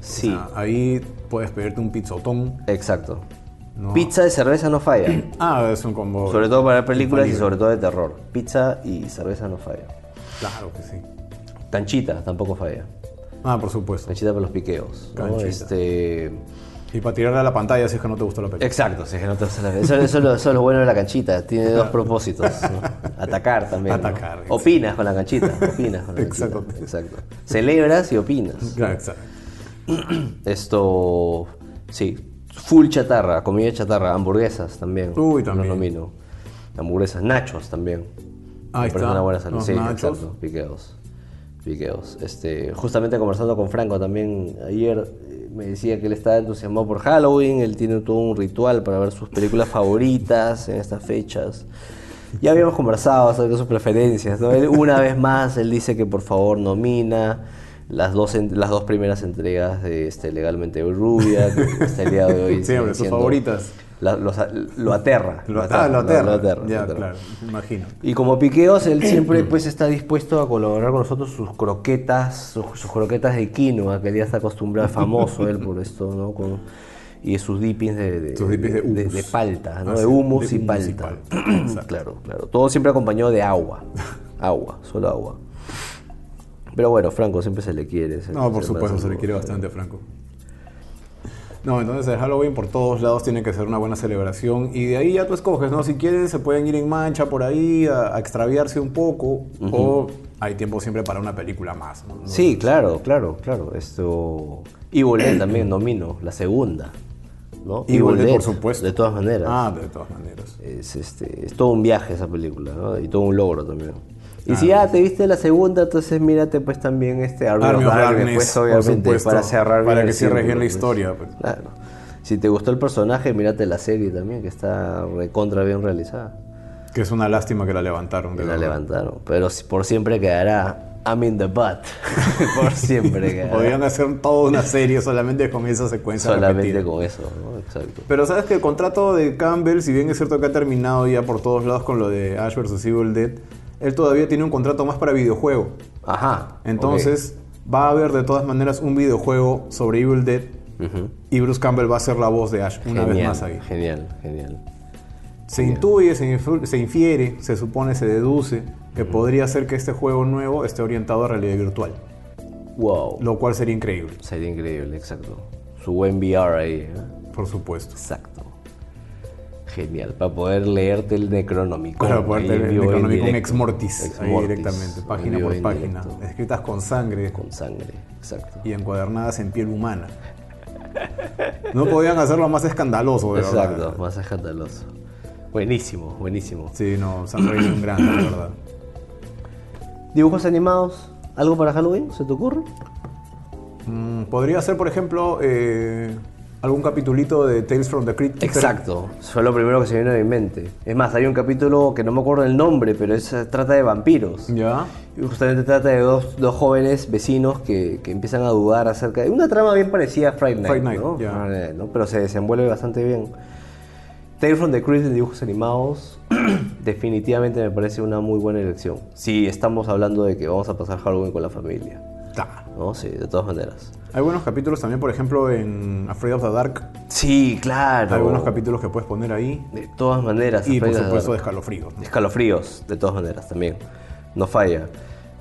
[SPEAKER 3] Sí,
[SPEAKER 2] O sea, ahí puedes pedirte un pizzotón.
[SPEAKER 3] exacto.
[SPEAKER 2] No.
[SPEAKER 3] Pizza de cerveza no falla.
[SPEAKER 2] Ah, es un combo.
[SPEAKER 3] sobre todo para películas y sobre todo de terror. Pizza y cerveza no falla.
[SPEAKER 2] Claro que sí.
[SPEAKER 3] Canchita tampoco falla.
[SPEAKER 2] Ah, por supuesto.
[SPEAKER 3] Canchita para los piqueos. ¿no? Este...
[SPEAKER 2] Y para tirarle a la pantalla si es que no te gustó la película.
[SPEAKER 3] Exacto, sí, que no te gusta la- eso, eso es lo, eso es lo bueno de la canchita. Tiene dos propósitos. ¿no? Atacar también. ¿no?
[SPEAKER 2] Atacar,
[SPEAKER 3] Opinas con la canchita. Opinas con la
[SPEAKER 2] Exacto.
[SPEAKER 3] canchita. Exacto. Celebras y opinas.
[SPEAKER 2] Claro, exacto.
[SPEAKER 3] Esto, sí, full chatarra, comida chatarra, hamburguesas también.
[SPEAKER 2] Uy, también.
[SPEAKER 3] Los nomino. Hamburguesas, nachos también.
[SPEAKER 2] Ahí
[SPEAKER 3] Me
[SPEAKER 2] está,
[SPEAKER 3] una buena salida.
[SPEAKER 2] los
[SPEAKER 3] Sí,
[SPEAKER 2] nachos.
[SPEAKER 3] exacto, piqueos. Piqueos. Este, justamente conversando con Franco también ayer, eh, me decía que él estaba entusiasmado por Halloween, él tiene todo un ritual para ver sus películas favoritas en estas fechas. Ya habíamos conversado acerca de sus preferencias, ¿no? Él, una vez más, él dice que por favor nomina las dos, las dos primeras entregas de este, Legalmente Rubia, que hasta el día de hoy
[SPEAKER 2] Siempre, sus favoritas.
[SPEAKER 3] La- los lo aterra.
[SPEAKER 2] Lo, ah, lo
[SPEAKER 3] lo-
[SPEAKER 2] aterra.
[SPEAKER 3] lo aterra,
[SPEAKER 2] Ya,
[SPEAKER 3] lo aterra.
[SPEAKER 2] claro, imagino.
[SPEAKER 3] Y como piqueos, él siempre pues está dispuesto a colaborar con nosotros sus croquetas, sus, sus croquetas de quinoa, que ya está acostumbrado, famoso él por esto, ¿no? Con- y sus dippings de, de,
[SPEAKER 2] Sus dippings de
[SPEAKER 3] de, de palta, ¿no?
[SPEAKER 2] Ah,
[SPEAKER 3] de humus y
[SPEAKER 2] hummus y
[SPEAKER 3] palta.
[SPEAKER 2] palta,
[SPEAKER 3] claro, claro. Todo siempre acompañado de agua. Agua, solo agua. Pero bueno, Franco siempre se le quiere. se-
[SPEAKER 2] No, por supuesto, se le quiere bastante a Franco. No, entonces el Halloween por todos lados tiene que ser una buena celebración y de ahí ya tú escoges, ¿no? Si quieren se pueden ir en mancha por ahí a, a extraviarse un poco o hay tiempo siempre para una película más. ¿no?
[SPEAKER 3] Sí, claro, claro, claro. Esto. Evil Dead también nomino, la segunda. ¿no?
[SPEAKER 2] Evil Dead, por supuesto.
[SPEAKER 3] De todas maneras.
[SPEAKER 2] Ah, de todas maneras.
[SPEAKER 3] Es, este, es todo un viaje esa película, ¿no? Y todo un logro también. Y si ya te viste la segunda, entonces mírate pues también este Army,
[SPEAKER 2] Army
[SPEAKER 3] of Darkness, pues obviamente
[SPEAKER 2] supuesto,
[SPEAKER 3] para cerrar
[SPEAKER 2] para que cierres bien la
[SPEAKER 3] pues.
[SPEAKER 2] historia, pues.
[SPEAKER 3] Claro. Si te gustó el personaje, mírate la serie también, que está recontra bien realizada.
[SPEAKER 2] Que es una lástima que la levantaron. de
[SPEAKER 3] Que la levantaron. Pero por siempre quedará I'm in the butt. por siempre quedará.
[SPEAKER 2] Podrían hacer toda una serie solamente con esa secuencia
[SPEAKER 3] Solamente
[SPEAKER 2] repetida.
[SPEAKER 3] con eso, ¿no? Exacto.
[SPEAKER 2] Pero sabes que el contrato de Campbell, si bien es cierto que ha terminado ya por todos lados con lo de Ash vs. Evil Dead, él todavía tiene un contrato más para videojuego.
[SPEAKER 3] Ajá.
[SPEAKER 2] Entonces, va a haber de todas maneras un videojuego sobre Evil Dead y Bruce Campbell va a ser la voz de Ash una vez más ahí.
[SPEAKER 3] Genial, genial.
[SPEAKER 2] Se intuye, se infiere, se supone, se deduce que podría ser que este juego nuevo esté orientado a realidad virtual,
[SPEAKER 3] Wow.
[SPEAKER 2] lo cual sería increíble,
[SPEAKER 3] Sería increíble, exacto. Su buen VR ahí, ¿eh?
[SPEAKER 2] por supuesto.
[SPEAKER 3] Exacto. Genial, para poder leerte el Necronomicon.
[SPEAKER 2] Para poder
[SPEAKER 3] en
[SPEAKER 2] el
[SPEAKER 3] en
[SPEAKER 2] Necronomicon
[SPEAKER 3] directo.
[SPEAKER 2] Ex Mortis,
[SPEAKER 3] Ex
[SPEAKER 2] ahí directamente,
[SPEAKER 3] en
[SPEAKER 2] página por
[SPEAKER 3] en
[SPEAKER 2] página,
[SPEAKER 3] directo,
[SPEAKER 2] escritas con sangre
[SPEAKER 3] Con sangre, exacto.
[SPEAKER 2] y encuadernadas en piel humana. No podían hacerlo más escandaloso, de
[SPEAKER 3] Exacto,
[SPEAKER 2] verdad.
[SPEAKER 3] más escandaloso. Buenísimo, buenísimo.
[SPEAKER 2] Sí, no, Sam Raimi es un grande, de verdad.
[SPEAKER 3] ¿Dibujos animados? ¿Algo para Halloween? ¿Se te ocurre?
[SPEAKER 2] Mm, Podría ser, por ejemplo, eh, algún capitulito de Tales from the Crypt.
[SPEAKER 3] Exacto, fue lo primero que se vino a mi mente. Es más, hay un capítulo que no me acuerdo el nombre, pero es, trata de vampiros.
[SPEAKER 2] Ya.
[SPEAKER 3] Y justamente trata de dos, dos jóvenes vecinos que, que empiezan a dudar acerca de una trama bien parecida a Friday Night,
[SPEAKER 2] Fright Night,
[SPEAKER 3] ¿no? Friday ¿no? Pero se desenvuelve bastante bien. Tale from the Crypt en dibujos animados definitivamente me parece una muy buena elección. Si estamos hablando de que vamos a pasar Halloween con la familia, ¿no? Sí, de todas maneras.
[SPEAKER 2] Hay buenos capítulos también, por ejemplo, en Afraid of the Dark.
[SPEAKER 3] Sí, claro.
[SPEAKER 2] Hay buenos capítulos que puedes poner ahí.
[SPEAKER 3] De todas maneras.
[SPEAKER 2] Y por
[SPEAKER 3] Afraid
[SPEAKER 2] supuesto de escalofríos. ¿no?
[SPEAKER 3] Escalofríos, de todas maneras, también. No falla.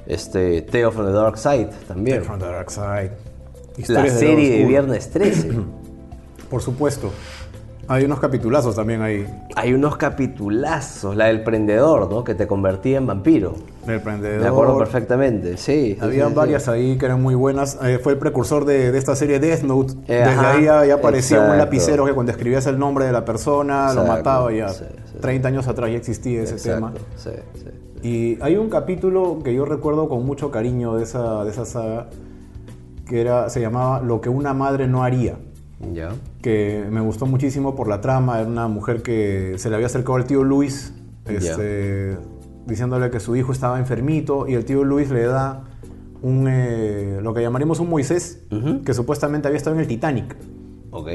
[SPEAKER 3] Este, Tale from the Dark Side, también.
[SPEAKER 2] Tales from the Dark Side.
[SPEAKER 3] La
[SPEAKER 2] Historias
[SPEAKER 3] serie de. Viernes 13.
[SPEAKER 2] Por supuesto. Hay unos capitulazos también ahí.
[SPEAKER 3] Hay unos capitulazos, la del prendedor, ¿no? Que te convertía en vampiro.
[SPEAKER 2] Del prendedor.
[SPEAKER 3] Me acuerdo perfectamente, sí.
[SPEAKER 2] Había
[SPEAKER 3] sí, sí.
[SPEAKER 2] varias ahí que eran muy buenas. Eh, fue el precursor de, de esta serie Death Note.
[SPEAKER 3] Eh,
[SPEAKER 2] Desde
[SPEAKER 3] ajá,
[SPEAKER 2] ahí ya, ya aparecía un lapicero que cuando escribías el nombre de la persona lo mataba. Ya
[SPEAKER 3] sí, sí.
[SPEAKER 2] 30 años atrás ya existía ese tema.
[SPEAKER 3] Exacto, sí, sí.
[SPEAKER 2] Y hay un capítulo que yo recuerdo con mucho cariño de esa, de esa saga que era, se llamaba Lo que una madre no haría.
[SPEAKER 3] Ya.
[SPEAKER 2] que me gustó muchísimo por la trama. Era una mujer que se le había acercado al tío Luis, este, diciéndole que su hijo estaba enfermito, y el tío Luis le da un, eh, lo que llamaríamos un Moisés, que supuestamente había estado en el Titanic.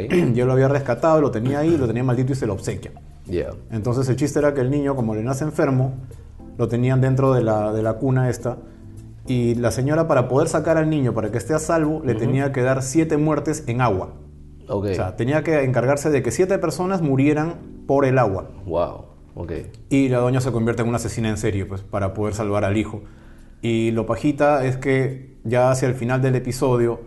[SPEAKER 2] Yo lo había rescatado, lo tenía ahí, lo tenía maldito y se lo obsequia. Entonces el chiste era que el niño, como le nace enfermo, lo tenían dentro de la, de la cuna esta. Y la señora, para poder sacar al niño, para que esté a salvo, le tenía que dar siete muertes en agua.
[SPEAKER 3] Ok.
[SPEAKER 2] O sea, tenía que encargarse de que siete personas murieran por el agua.
[SPEAKER 3] wow. Ok.
[SPEAKER 2] Y la doña se convierte en una asesina en serie, pues, para poder salvar al hijo. Y lo pajita es que ya hacia el final del episodio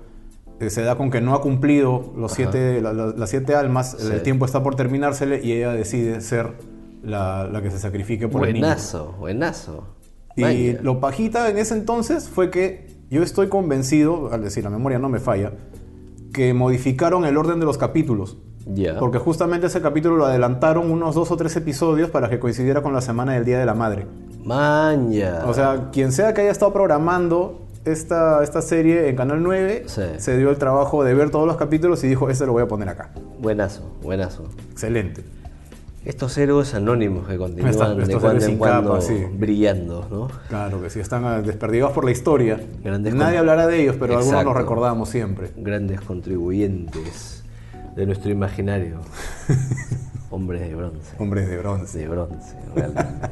[SPEAKER 2] eh, se da con que no ha cumplido los siete, la- la- las siete almas,
[SPEAKER 3] Sí.
[SPEAKER 2] el tiempo está por terminársele y ella decide ser la, la que se sacrifique por el niño.
[SPEAKER 3] Buenazo, buenazo.
[SPEAKER 2] Y
[SPEAKER 3] Vaya.
[SPEAKER 2] lo pajita en ese entonces fue que yo estoy convencido, al decir la memoria no me falla, que modificaron el orden de los capítulos.
[SPEAKER 3] Ya.
[SPEAKER 2] Porque justamente ese capítulo lo adelantaron unos dos o tres episodios para que coincidiera con la semana del Día de la Madre.
[SPEAKER 3] Maña.
[SPEAKER 2] O sea, quien sea que haya estado programando esta, esta serie en Canal 9,
[SPEAKER 3] Sí.
[SPEAKER 2] se dio el trabajo de ver todos los capítulos y dijo, este lo voy a poner acá.
[SPEAKER 3] Buenazo, buenazo.
[SPEAKER 2] Excelente.
[SPEAKER 3] Estos héroes anónimos que continúan de cuando en cuando
[SPEAKER 2] capa, sí.
[SPEAKER 3] brillando, ¿no?
[SPEAKER 2] Claro que sí, están ah, desperdigados por la historia.
[SPEAKER 3] Grandes
[SPEAKER 2] Nadie hablará de ellos, pero algunos los recordamos siempre.
[SPEAKER 3] Grandes contribuyentes de nuestro imaginario. Hombres de bronce.
[SPEAKER 2] Hombres de bronce.
[SPEAKER 3] De bronce, realmente.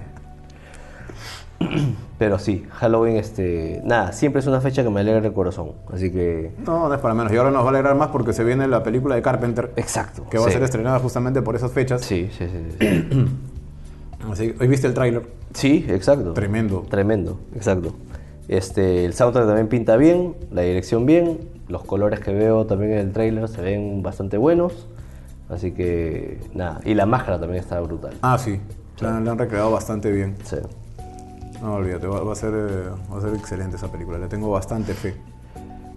[SPEAKER 3] Pero sí, Halloween, este. Nada, siempre es una fecha que me alegra el corazón. Así que.
[SPEAKER 2] No, no es para menos. Y ahora nos va a alegrar más porque se viene la película de Carpenter,
[SPEAKER 3] Exacto.
[SPEAKER 2] que va a
[SPEAKER 3] sí.
[SPEAKER 2] ser estrenada justamente por esas fechas.
[SPEAKER 3] Sí, sí, sí. Sí, sí.
[SPEAKER 2] Así que, hoy viste el tráiler.
[SPEAKER 3] Sí, exacto.
[SPEAKER 2] Tremendo.
[SPEAKER 3] Tremendo, exacto. Este, el soundtrack también pinta bien, la dirección bien, los colores que veo también en el trailer se ven bastante buenos. Así que, nada. Y la máscara también está brutal.
[SPEAKER 2] Ah, sí. La, la han recreado bastante bien.
[SPEAKER 3] Sí.
[SPEAKER 2] No olvídate, va, va a ser, eh, va a ser excelente esa película. Le tengo bastante fe.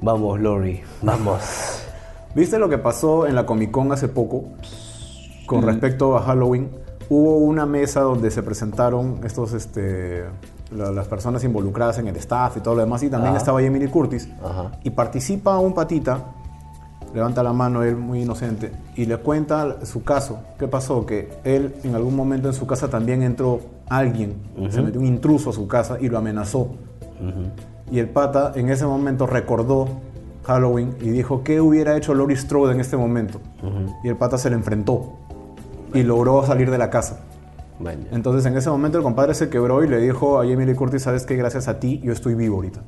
[SPEAKER 3] Vamos, Lori, vamos.
[SPEAKER 2] ¿Viste lo que pasó en la Comic Con hace poco con respecto a Halloween? Hubo una mesa donde se presentaron estos, este, la- las personas involucradas en el staff y todo lo demás, y también
[SPEAKER 3] Ajá.
[SPEAKER 2] estaba Jamie Lee Curtis.
[SPEAKER 3] Ajá.
[SPEAKER 2] Y participa un patita, levanta la mano él muy inocente, y le cuenta su caso. ¿Qué pasó? Que él en algún momento en su casa también entró alguien, se metió un intruso a su casa y lo amenazó. Y el pata en ese momento recordó Halloween y dijo, ¿qué hubiera hecho Laurie Strode en este momento? Y el pata se le enfrentó y logró salir de la casa.
[SPEAKER 3] Bueno,
[SPEAKER 2] Entonces en ese momento el compadre se quebró y le dijo a Jamie Lee Curtis, ¿sabes qué? Gracias a ti yo estoy vivo ahorita.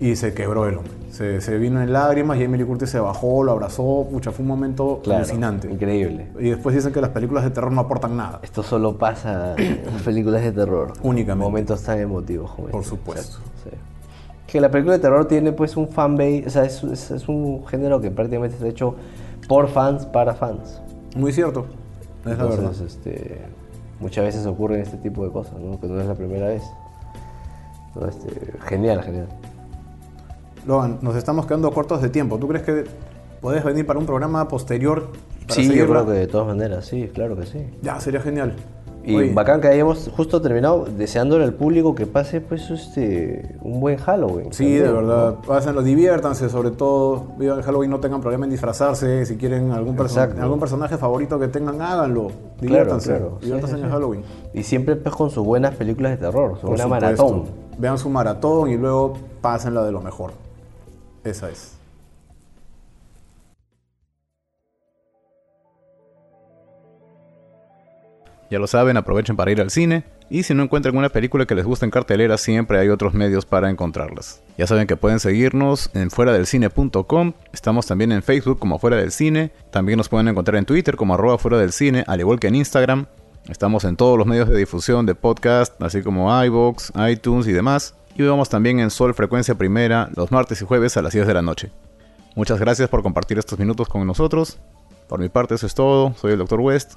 [SPEAKER 2] Y se quebró el hombre. Se, se vino en lágrimas, Jamie Lee Curtis se bajó, lo abrazó, pucha, fue un momento
[SPEAKER 3] claro,
[SPEAKER 2] alucinante.
[SPEAKER 3] Increíble.
[SPEAKER 2] Y después dicen que las películas de terror no aportan nada.
[SPEAKER 3] Esto solo pasa en las películas de terror.
[SPEAKER 2] Únicamente.
[SPEAKER 3] Momentos tan emotivos como
[SPEAKER 2] Por
[SPEAKER 3] este.
[SPEAKER 2] supuesto.
[SPEAKER 3] Sí. Que la película de terror tiene pues un fanbase, o sea, es, es- es un género que prácticamente está hecho por fans para fans.
[SPEAKER 2] Muy cierto. Es la verdad.
[SPEAKER 3] Entonces, este, muchas veces ocurren este tipo de cosas, ¿no? Que no es la primera vez. No, este, genial, genial.
[SPEAKER 2] Logan, nos estamos quedando cortos de tiempo. ¿Tú crees que puedes venir para un programa posterior? Para
[SPEAKER 3] Sí, yo creo que de todas maneras, sí, claro que sí.
[SPEAKER 2] Ya, sería genial.
[SPEAKER 3] Y
[SPEAKER 2] Oye,
[SPEAKER 3] bacán que hayamos justo terminado deseándole al público que pase pues este un buen Halloween.
[SPEAKER 2] Sí,
[SPEAKER 3] también,
[SPEAKER 2] de
[SPEAKER 3] ¿no?
[SPEAKER 2] verdad. Pásenlo, diviértanse, sobre todo. Vivan el Halloween, no tengan problema en disfrazarse. Si quieren algún, perso- algún personaje favorito que tengan, háganlo. Diviértanse.
[SPEAKER 3] claro.
[SPEAKER 2] Diviértanse
[SPEAKER 3] sí,
[SPEAKER 2] en el
[SPEAKER 3] sí.
[SPEAKER 2] Halloween.
[SPEAKER 3] Y siempre pues con sus buenas películas de terror, su
[SPEAKER 2] Por
[SPEAKER 3] buena
[SPEAKER 2] supuesto.
[SPEAKER 3] maratón.
[SPEAKER 2] Vean su maratón y luego pásenla de lo mejor. Esa es.
[SPEAKER 1] Ya lo saben, aprovechen para ir al cine. Y si no encuentran una película que les guste en cartelera, siempre hay otros medios para encontrarlas. Ya saben que pueden seguirnos en fuera del cine.com. Estamos también en Facebook como Fuera del Cine. También nos pueden encontrar en Twitter como arroba fuera del cine, al igual que en Instagram. Estamos en todos los medios de difusión de podcast, así como iVoox, iTunes y demás. Y vamos también en Sol Frecuencia Primera los martes y jueves a las 10 de la noche. Muchas gracias por compartir estos minutos con nosotros. Por mi parte eso es todo. Soy el Dr. West.